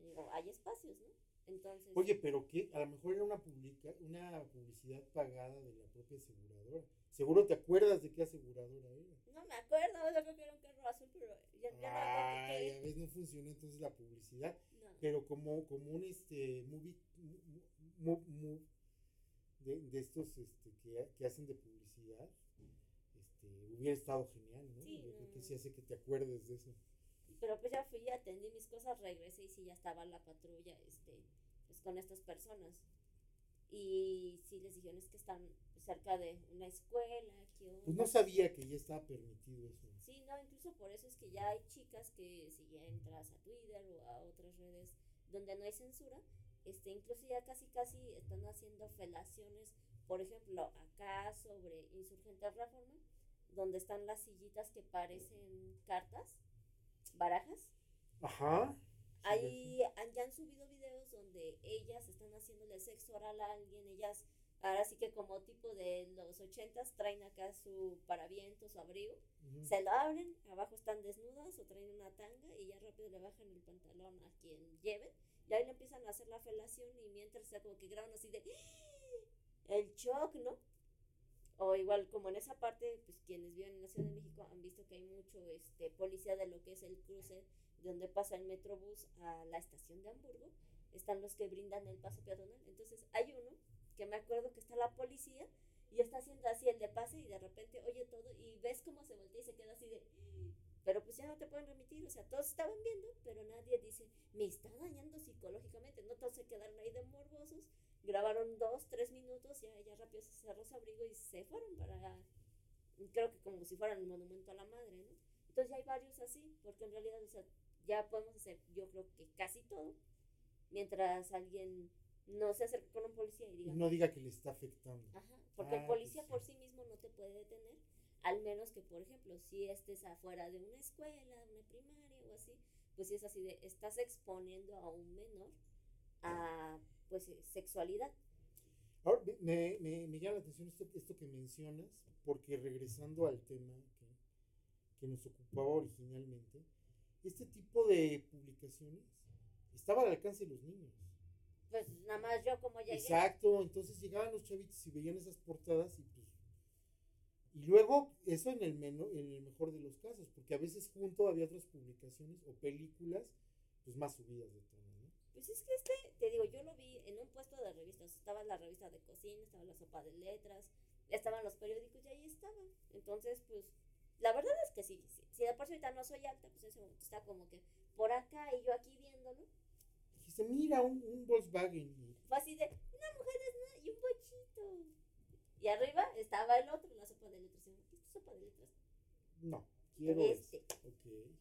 Digo, hay espacios, ¿no? Entonces, Oye, pero qué, a lo mejor era una publica, una publicidad pagada de la propia aseguradora. Seguro te acuerdas de qué aseguradora era. no me acuerdo, yo creo que era un carro azul, pero ya, ya no me acuerdo qué- a veces no funcionó entonces la publicidad. No. Pero como, como un este movie, de, de estos este, que, que hacen de publicidad, este, hubiera estado genial, ¿no? Sí, Yo creo que sí hace que te acuerdes de eso. Pero pues ya fui, atendí mis cosas, regresé y sí ya estaba la patrulla, este, pues con estas personas. Y sí les dijeron es que están cerca de una escuela, ¿qué Pues onda?". no sabía que ya estaba permitido eso. Sí, no, incluso por eso es que ya hay chicas que si ya entras a Twitter o a otras redes donde no hay censura, este, incluso ya casi casi están haciendo felaciones, por ejemplo, acá sobre Insurgente Reforma, donde están las sillitas que parecen cartas, barajas. Ajá. sí, Ahí han, ya han subido videos donde ellas están haciéndole sexo oral a alguien, ellas ahora sí que como tipo de los ochentas traen acá su paraviento, su abrigo, se lo abren, abajo están desnudas o traen una tanga y ya rápido le bajan el pantalón a quien lleven y ahí le empiezan a hacer la felación y mientras está como que graban así de ¡Ah! el shock, ¿no? O igual como en esa parte, pues quienes viven en la Ciudad de México han visto que hay mucho este policía de lo que es el cruce de donde pasa el metrobús a la estación de Hamburgo, están los que brindan el paso peatonal. Entonces hay uno que me acuerdo que está la policía y está haciendo así el de pase y de repente oye todo y ves cómo se voltea y se queda así de pero pues ya no te pueden remitir, o sea, todos estaban viendo, pero nadie dice, me está dañando psicológicamente, no todos se quedaron ahí de morbosos, grabaron dos, tres minutos, ya, ya rápido se cerró su abrigo y se fueron para, creo que como si fueran el monumento a la madre, ¿no? Entonces ya hay varios así, porque en realidad, o sea, ya podemos hacer, yo creo que casi todo, mientras alguien no se acerque con un policía y diga, no diga que le está afectando. Ajá, porque Ah, el policía pues por sí mismo no te puede detener, al menos que, por ejemplo, si estés afuera de una escuela, de una primaria o así, pues si es así de, estás exponiendo a un menor a, pues, eh, sexualidad. Ahora, me- me, me, llama la atención esto, esto que mencionas, porque regresando al tema que, que nos ocupaba originalmente, este tipo de publicaciones estaba al alcance de los niños. Pues nada más yo como llegué, Exacto, entonces llegaban los chavitos y veían esas portadas y pues... Y luego, eso en el, meno- en el mejor de los casos, porque a veces junto había otras publicaciones o películas pues más subidas de tono, ¿no? Pues es que este, te digo, yo lo vi en un puesto de revistas, estaba la revista de cocina, estaba la sopa de letras, estaban los periódicos y ahí estaban. Entonces, pues, la verdad es que sí, sí, si de por sí ahorita no soy alta, pues ese momento está como que por acá y yo aquí viéndolo. Dijiste, mira, un, un Volkswagen. Fue así de una mujer desnuda y un bochito. Y arriba estaba el otro, la sopa de letras. ¿Qué es sopa de letras? No, quiero Este. este. Ok.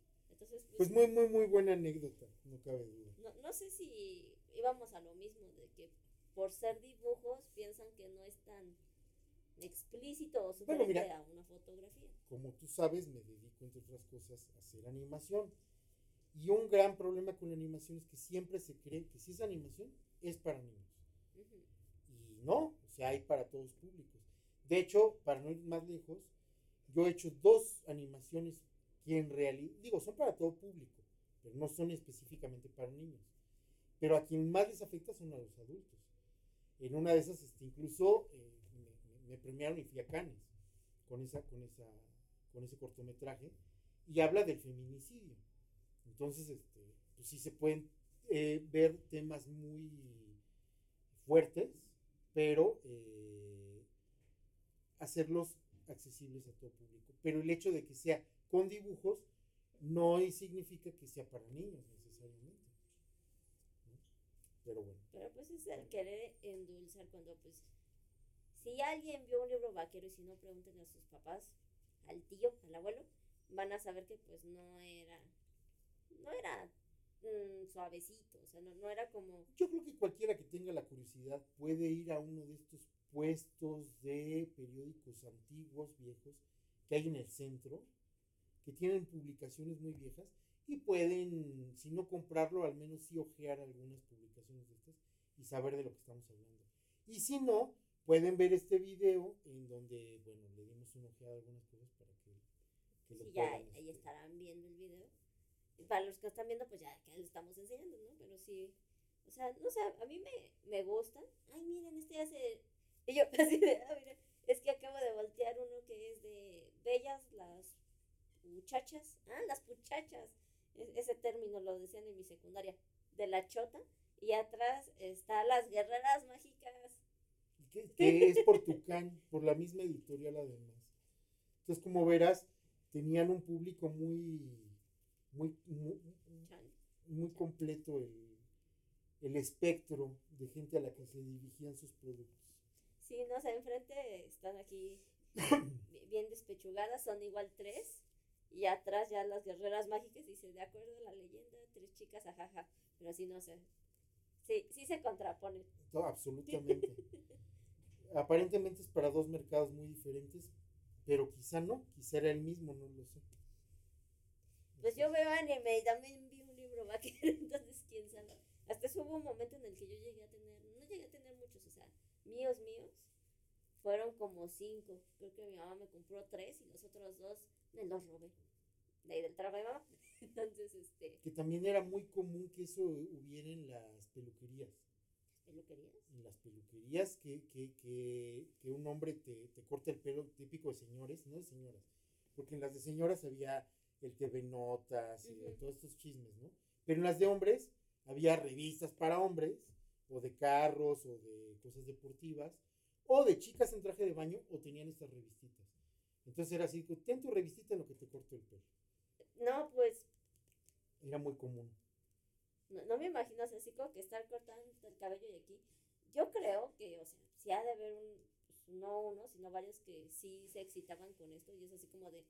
Entonces, pues, Pues muy, muy, muy buena anécdota, no cabe duda. no, no sé si íbamos a lo mismo, de que por ser dibujos piensan que no es tan explícito o mira. a una fotografía. Como tú sabes, me dedico, entre otras cosas, a hacer animación. Y un gran problema con la animación es que siempre se cree que si es animación, es para niños. Y no, o sea, hay para todos públicos. De hecho, para no ir más lejos, yo he hecho dos animaciones que en digo, son para todo público, pero no son específicamente para niños. Pero a quien más les afecta son a los adultos. En una de esas, este, incluso eh, me premiaron y fui a Cannes con, esa, con, esa, con ese cortometraje y habla del feminicidio. Entonces, este, pues sí se pueden eh, ver temas muy fuertes, pero eh, hacerlos accesibles a todo público. Pero el hecho de que sea con dibujos no significa que sea para niños necesariamente. ¿no? Pero bueno. Pero pues es el querer endulzar cuando pues si alguien vio un libro vaquero y si no pregunten a sus papás, al tío, al abuelo, van a saber que pues no era no era mm, suavecito, o sea, no, no era como Yo creo que cualquiera que tenga la curiosidad puede ir a uno de estos puestos de periódicos antiguos, viejos, que hay en el centro, que tienen publicaciones muy viejas y pueden, si no comprarlo, al menos sí ojear algunas publicaciones de estas y saber de lo que estamos hablando. Y si no, pueden ver este video en donde, bueno, le dimos una ojeada a algunas cosas para que, que lo si ya puedan, ahí este, estarán viendo el video. Y para los que están viendo, pues ya que les estamos enseñando, ¿no? Pero sí, O sea, no sé, a mí me, me gustan. Ay, miren, este hace... Y yo así de, ah, es que acabo de voltear uno que es de bellas las muchachas. Ah, las puchachas. E- ese término lo decían en mi secundaria. De la chota. Y atrás está las guerreras mágicas. que, que es por Tucán, por la misma editorial además. Entonces, como verás, tenían un público muy, muy, muy, muy completo el, el espectro de gente a la que se dirigían sus productos. Sí, no sé, enfrente están aquí bi- bien despechugadas, son igual tres. Y atrás ya las guerreras mágicas, dice, de acuerdo a la leyenda, tres chicas, ajaja. Pero sí, no sé. Sí, sí se contraponen. No, absolutamente. Aparentemente es para dos mercados muy diferentes, pero quizá no, quizá era el mismo, no lo sé. Pues yo veo anime y también vi un libro vaquero, entonces quién sabe. Hasta eso hubo un momento en el que yo llegué a tener, no llegué a tener muchos, o sea, míos, míos, fueron como cinco. Creo que mi mamá me compró tres y los otros dos los robé. De ahí del trabajo de mamá. Entonces, este, Que también era muy común que eso hubiera en las peluquerías. peluquerías. en las peluquerías que, que, que, que un hombre te, te corte el pelo típico de señores, no de señoras, porque en las de señoras había el TV Notas y todos estos chismes, ¿no? Pero en las de hombres había revistas para hombres, o de carros, o de cosas deportivas, o de chicas en traje de baño, o tenían estas revistitas. Entonces era así, ten tu revistita en lo que te corto el pelo. No, pues, Era muy común. no, no me imagino, o sea, así como que estar cortando el cabello y aquí. Yo creo que, o sea, sí ha de haber un, pues, no uno, sino varios que sí se excitaban con esto y es así como de,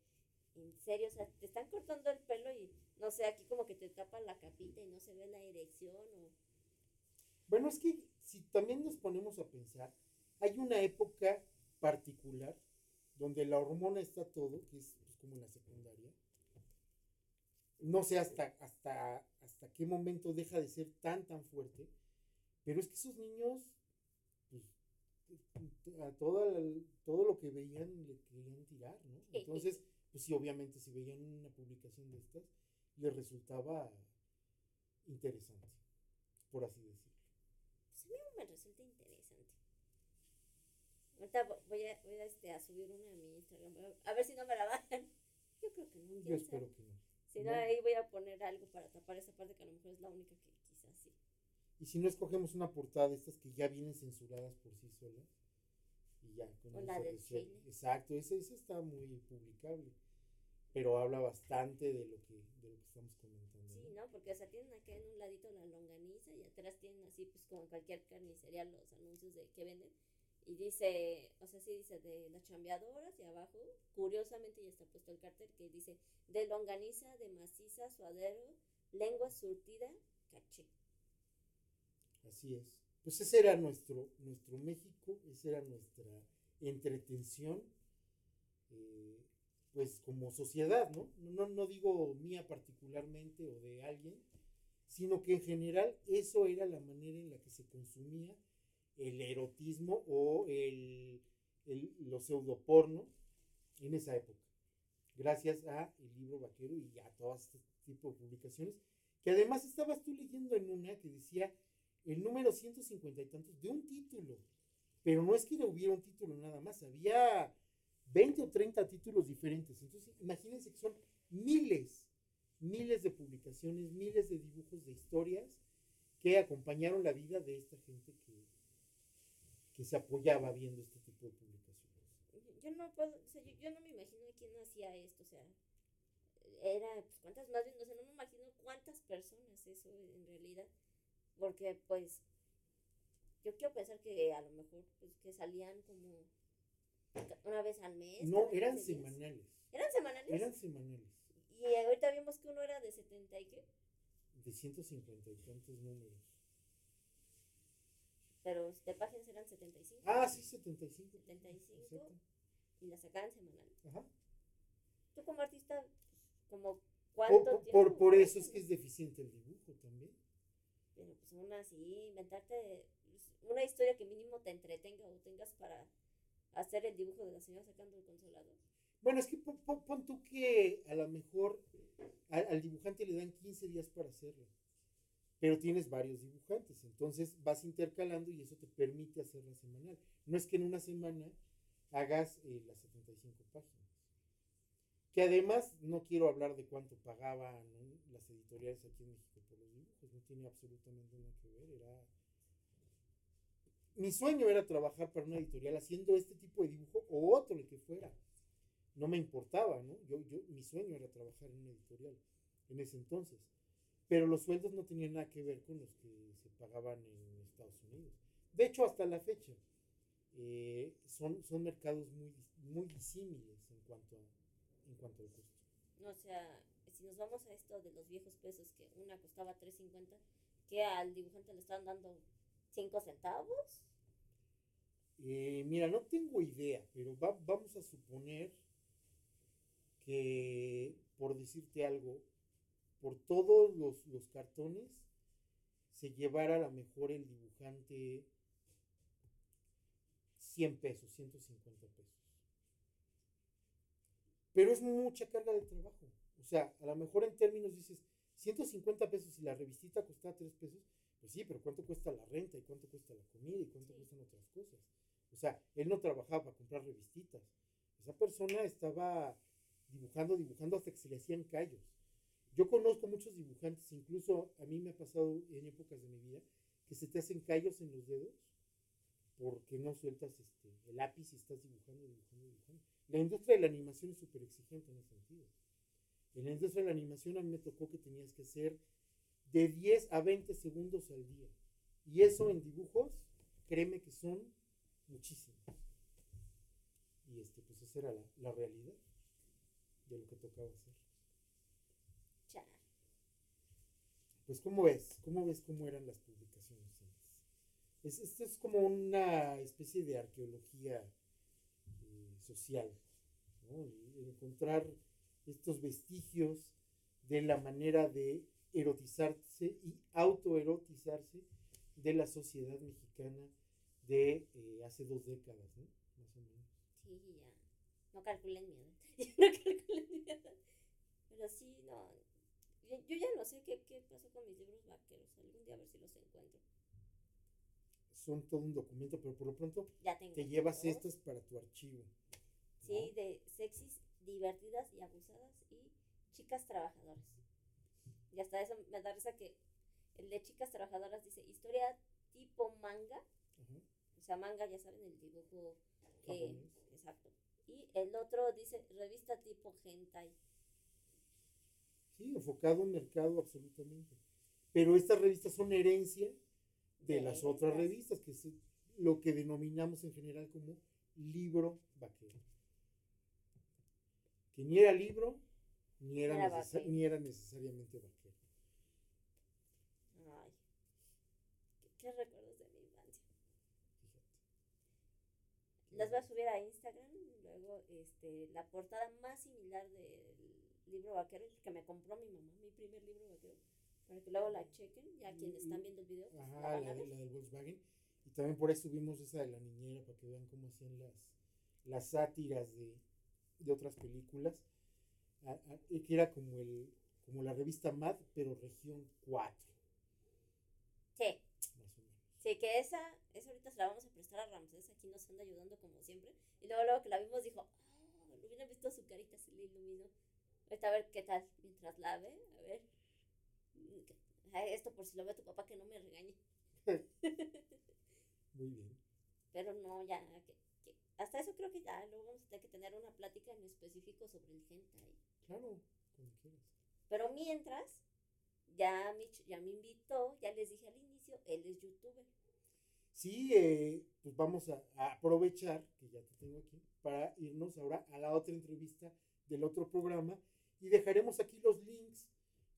en serio, o sea, te están cortando el pelo y, no sé, aquí como que te tapan la capita y no se ve la erección o... Bueno, es que si también nos ponemos a pensar, hay una época particular donde la hormona está todo, que es pues, como en la secundaria. No sé hasta, hasta, hasta qué momento deja de ser tan, tan fuerte, pero es que esos niños, pues, a toda la- todo lo que veían le querían tirar, ¿no? Entonces, pues sí, obviamente, si veían una publicación de estas, les resultaba interesante, por así decirlo. Pues a mí me resulta interesante. Ahorita vo- voy a, voy a, este, a subir una a mi Instagram, a- ver si no me la bajan. Yo creo que no, Yo sabe. espero que no. Si no, No. ahí voy a poner algo para tapar esa parte que a lo mejor es la única que quizás sí. Y si no escogemos una portada de estas que ya vienen censuradas por sí solas, y ya con O la del Chile. Exacto, esa, esa está muy publicable. Pero habla bastante de lo que, de lo que estamos comentando. Sí, ¿no? ¿no? Porque, o sea, tienen acá en un ladito la longaniza y atrás tienen así, pues como en cualquier carnicería, los anuncios de que venden. Y dice, o sea, sí dice de las chambeadoras y abajo, curiosamente ya está puesto el cartel que dice de longaniza, de maciza, suadero, lengua surtida, caché. Así es. Pues ese era nuestro, nuestro México, esa era nuestra entretención, eh, pues como sociedad, ¿no? ¿no? No no digo mía particularmente o de alguien, sino que en general eso era la manera en la que se consumía el erotismo o el, el, los pseudoporno en esa época. Gracias a el libro vaquero y a todo este tipo de publicaciones, que además estabas tú leyendo en una que decía el número 150 y tantos de un título. Pero no es que hubiera un título nada más, había 20 o 30 títulos diferentes. Entonces, imagínense que son miles, miles de publicaciones, miles de dibujos de historias que acompañaron la vida de esta gente que, que se apoyaba viendo este tipo de publicaciones. Yo no puedo, o sea, yo, yo no me imagino quién hacía esto, o sea, era, pues, cuántas más bien, o sea, no me imagino cuántas personas eso en realidad, porque pues, yo quiero pensar que a lo mejor, pues, que salían como una vez al mes. No, eran 15 días. semanales. ¿Eran semanales? Eran semanales. Y ahorita vimos que uno era de 70 y qué, De 150 y tantos números. Pero de páginas eran 75. Ah, sí, 75. 75 Exacto. y la sacaban semanal. Ajá. Tú como artista, como cuánto por- tiempo por, por eso es que es deficiente el dibujo también. Pero pues aún así, inventarte pues, una historia que mínimo te entretenga o tengas para hacer el dibujo de la señora sacando el consolador. Bueno, es que pon, pon- pon tú que a lo mejor al, al dibujante le dan 15 días para hacerlo. Pero tienes varios dibujantes, entonces vas intercalando y eso te permite hacerla semanal. No es que en una semana hagas eh, las 75 páginas. Que además no quiero hablar de cuánto pagaban las editoriales aquí en México por los dibujos, no tiene absolutamente nada que ver. Era... Mi sueño era trabajar para una editorial haciendo este tipo de dibujo o otro, el que fuera. No me importaba, ¿no? Yo, yo, mi sueño era trabajar en una editorial en ese entonces. Pero los sueldos no tenían nada que ver con los que se pagaban en Estados Unidos. De hecho, hasta la fecha, eh, son, son mercados muy, muy disímiles en cuanto, a, en cuanto al costo. O sea, si nos vamos a esto de los viejos pesos, que una costaba 3.50, que al dibujante le estaban dando 5 centavos. Eh, mira, no tengo idea, pero vamos a suponer que, por decirte algo, por todos los, los cartones se llevara a lo mejor el dibujante 100 pesos, 150 pesos. Pero es mucha carga de trabajo. O sea, a lo mejor en términos dices, 150 pesos y la revistita costaba 3 pesos, pues sí, pero ¿cuánto cuesta la renta y cuánto cuesta la comida y cuánto cuestan otras cosas? O sea, él no trabajaba para comprar revistitas. Esa persona estaba dibujando, dibujando hasta que se le hacían callos. Yo conozco muchos dibujantes, incluso a mí me ha pasado en épocas de mi vida, que se te hacen callos en los dedos porque no sueltas este, el lápiz y estás dibujando, dibujando, dibujando. La industria de la animación es súper exigente en ese sentido. En la industria de la animación a mí me tocó que tenías que hacer de 10 a 20 segundos al día. Y eso en dibujos, créeme que son muchísimos. Y este, pues esa era la, la realidad de lo que tocaba hacer. Pues, ¿cómo ves? ¿Cómo ves cómo eran las publicaciones Es, esto es como una especie de arqueología eh, social, ¿no? encontrar estos vestigios de la manera de erotizarse y autoerotizarse de la sociedad mexicana de eh, hace dos décadas, ¿no? Más o menos. Sí, ya. No calculen miedo. no calculen miedo. Pero sí, no, yo ya no sé qué, qué pasó con mis libros vaqueros. Algún día a ver si los encuentro. Son todo un documento, pero por lo pronto te llevas estos para tu archivo. Sí, de sexys, divertidas y abusadas y chicas trabajadoras. Y hasta eso me da risa que el de chicas trabajadoras dice historia tipo manga. O sea, manga, ya saben, el dibujo. exacto. Y el otro dice revista tipo hentai. Sí, enfocado en mercado absolutamente. Pero estas revistas son herencia de las otras revistas, que es lo que denominamos en general como libro vaquero. Que ni era libro, ni era, ni era necesariamente vaquero. Ay, qué, recuerdos de mi infancia. Las voy a subir a Instagram, luego este, la portada más similar del libro vaquero que me compró mi mamá, mi primer libro vaquero, para que luego la chequen, ya quienes están viendo el video. Pues, Ajá, la, del Volkswagen. Y también por ahí subimos esa de la niñera, para que vean cómo hacían las, las sátiras de, de otras películas. que era como, el, como la revista Mad, pero región 4. Sí. Sí, que esa, esa ahorita se la vamos a prestar a Ramsés, aquí nos anda ayudando como siempre. Y luego, luego que la vimos dijo, oh, lo hubiera visto su carita, se le iluminó. Ahorita a ver qué tal mientras lave, a ver. Esto por si lo ve tu papá que no me regañe. Muy bien. Pero no, ya, hasta eso creo que ya luego vamos a tener que tener una plática en específico sobre el hentai. Claro, como quieras. Pero mientras, ya, Mitch ya me invitó, ya les dije al inicio, él es youtuber. Sí, eh, pues vamos a, a, aprovechar que ya te tengo aquí para irnos ahora a la otra entrevista del otro programa y dejaremos aquí los links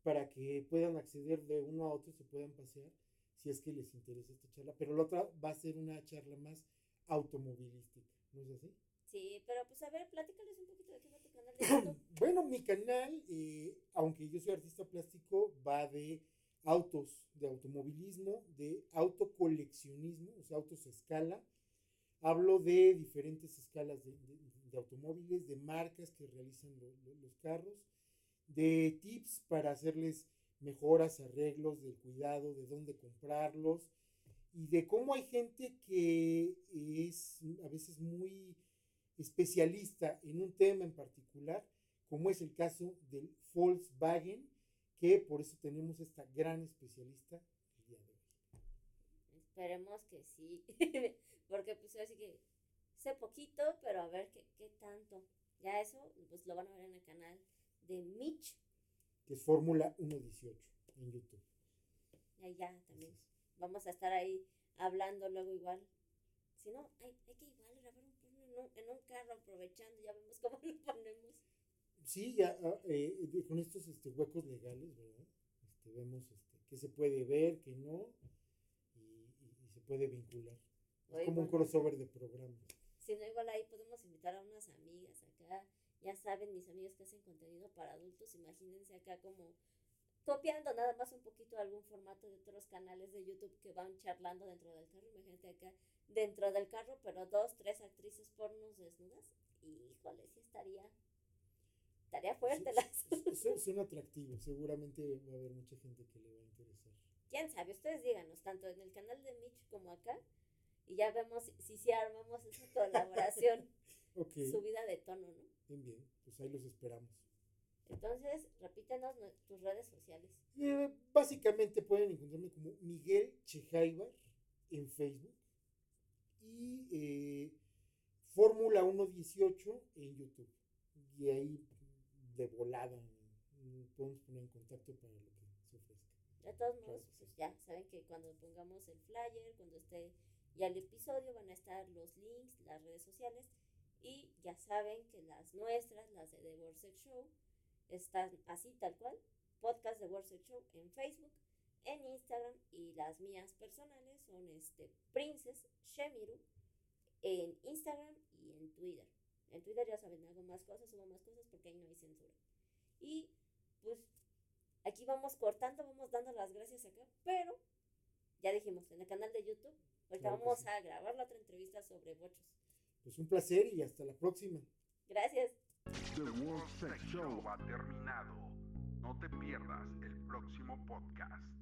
para que puedan acceder de uno a otro, se puedan pasear, si es que les interesa esta charla. Pero la otra va a ser una charla más automovilística, ¿no es así? Sí, pero pues a ver, platícales un poquito de qué va tu canal de YouTube. bueno, mi canal, eh, aunque yo soy artista plástico, va de autos, de automovilismo, de autocoleccionismo, o sea, autos a escala. Hablo de diferentes escalas de, de automóviles, de marcas que realizan los carros, de tips para hacerles mejoras, arreglos del cuidado, de dónde comprarlos y de cómo hay gente que es a veces muy especialista en un tema en particular, como es el caso del Volkswagen, que por eso tenemos esta gran especialista el día de hoy. Esperemos que sí, porque pues así que sé poquito, pero a ver qué, qué tanto. Ya eso, pues lo van a ver en el canal de Mitch. Que es Fórmula 118 en YouTube. Y ya también. Vamos a estar ahí hablando luego igual. Si no, hay, hay que igual grabar un en un, en un carro aprovechando, ya vemos cómo lo ponemos. Sí, ya ah, eh, con estos este, huecos legales, ¿verdad? Este, vemos este, qué se puede ver, qué no, y, y, se puede vincular. Es como un crossover de programa. Si no, igual ahí podemos invitar a unas amigas acá. Ya saben, mis amigos que hacen contenido para adultos, imagínense acá como copiando nada más un poquito algún formato de otros canales de YouTube que van charlando dentro del carro. Imagínate acá dentro del carro, pero dos, tres actrices pornos desnudas. Híjole, sí estaría. Estaría fuerte atractivos, seguramente va a haber mucha gente que le va a interesar. Quién sabe, ustedes díganos, tanto en el canal de Mitch como acá, y ya vemos si, si, armamos esa colaboración. Subida de tono, ¿no? Bien, bien, pues ahí los esperamos. Entonces, repítenos tus redes sociales. Eh, básicamente pueden encontrarme como Miguel Chejaibar en Facebook y eh, Fórmula 118 en YouTube. Y ahí de volada podemos poner en contacto para lo que se ofrezca. De todos modos, pues ya saben que cuando pongamos el flyer, cuando esté ya el episodio, van a estar los links, las redes sociales. Y ya saben que las nuestras, las de The World Show, están así tal cual. Podcast de World Show en Facebook, en Instagram y las mías personales son este Princess Shemiru en Instagram y en Twitter. En Twitter ya saben, hago más cosas, subo más cosas porque ahí no hay censura. Y pues aquí vamos cortando, vamos dando las gracias acá, pero ya dijimos, en el canal de YouTube, ahorita vamos a grabar la otra entrevista sobre bochos. Pues un placer y hasta la próxima. Gracias. The World Sex Show ha terminado. No te pierdas el próximo podcast.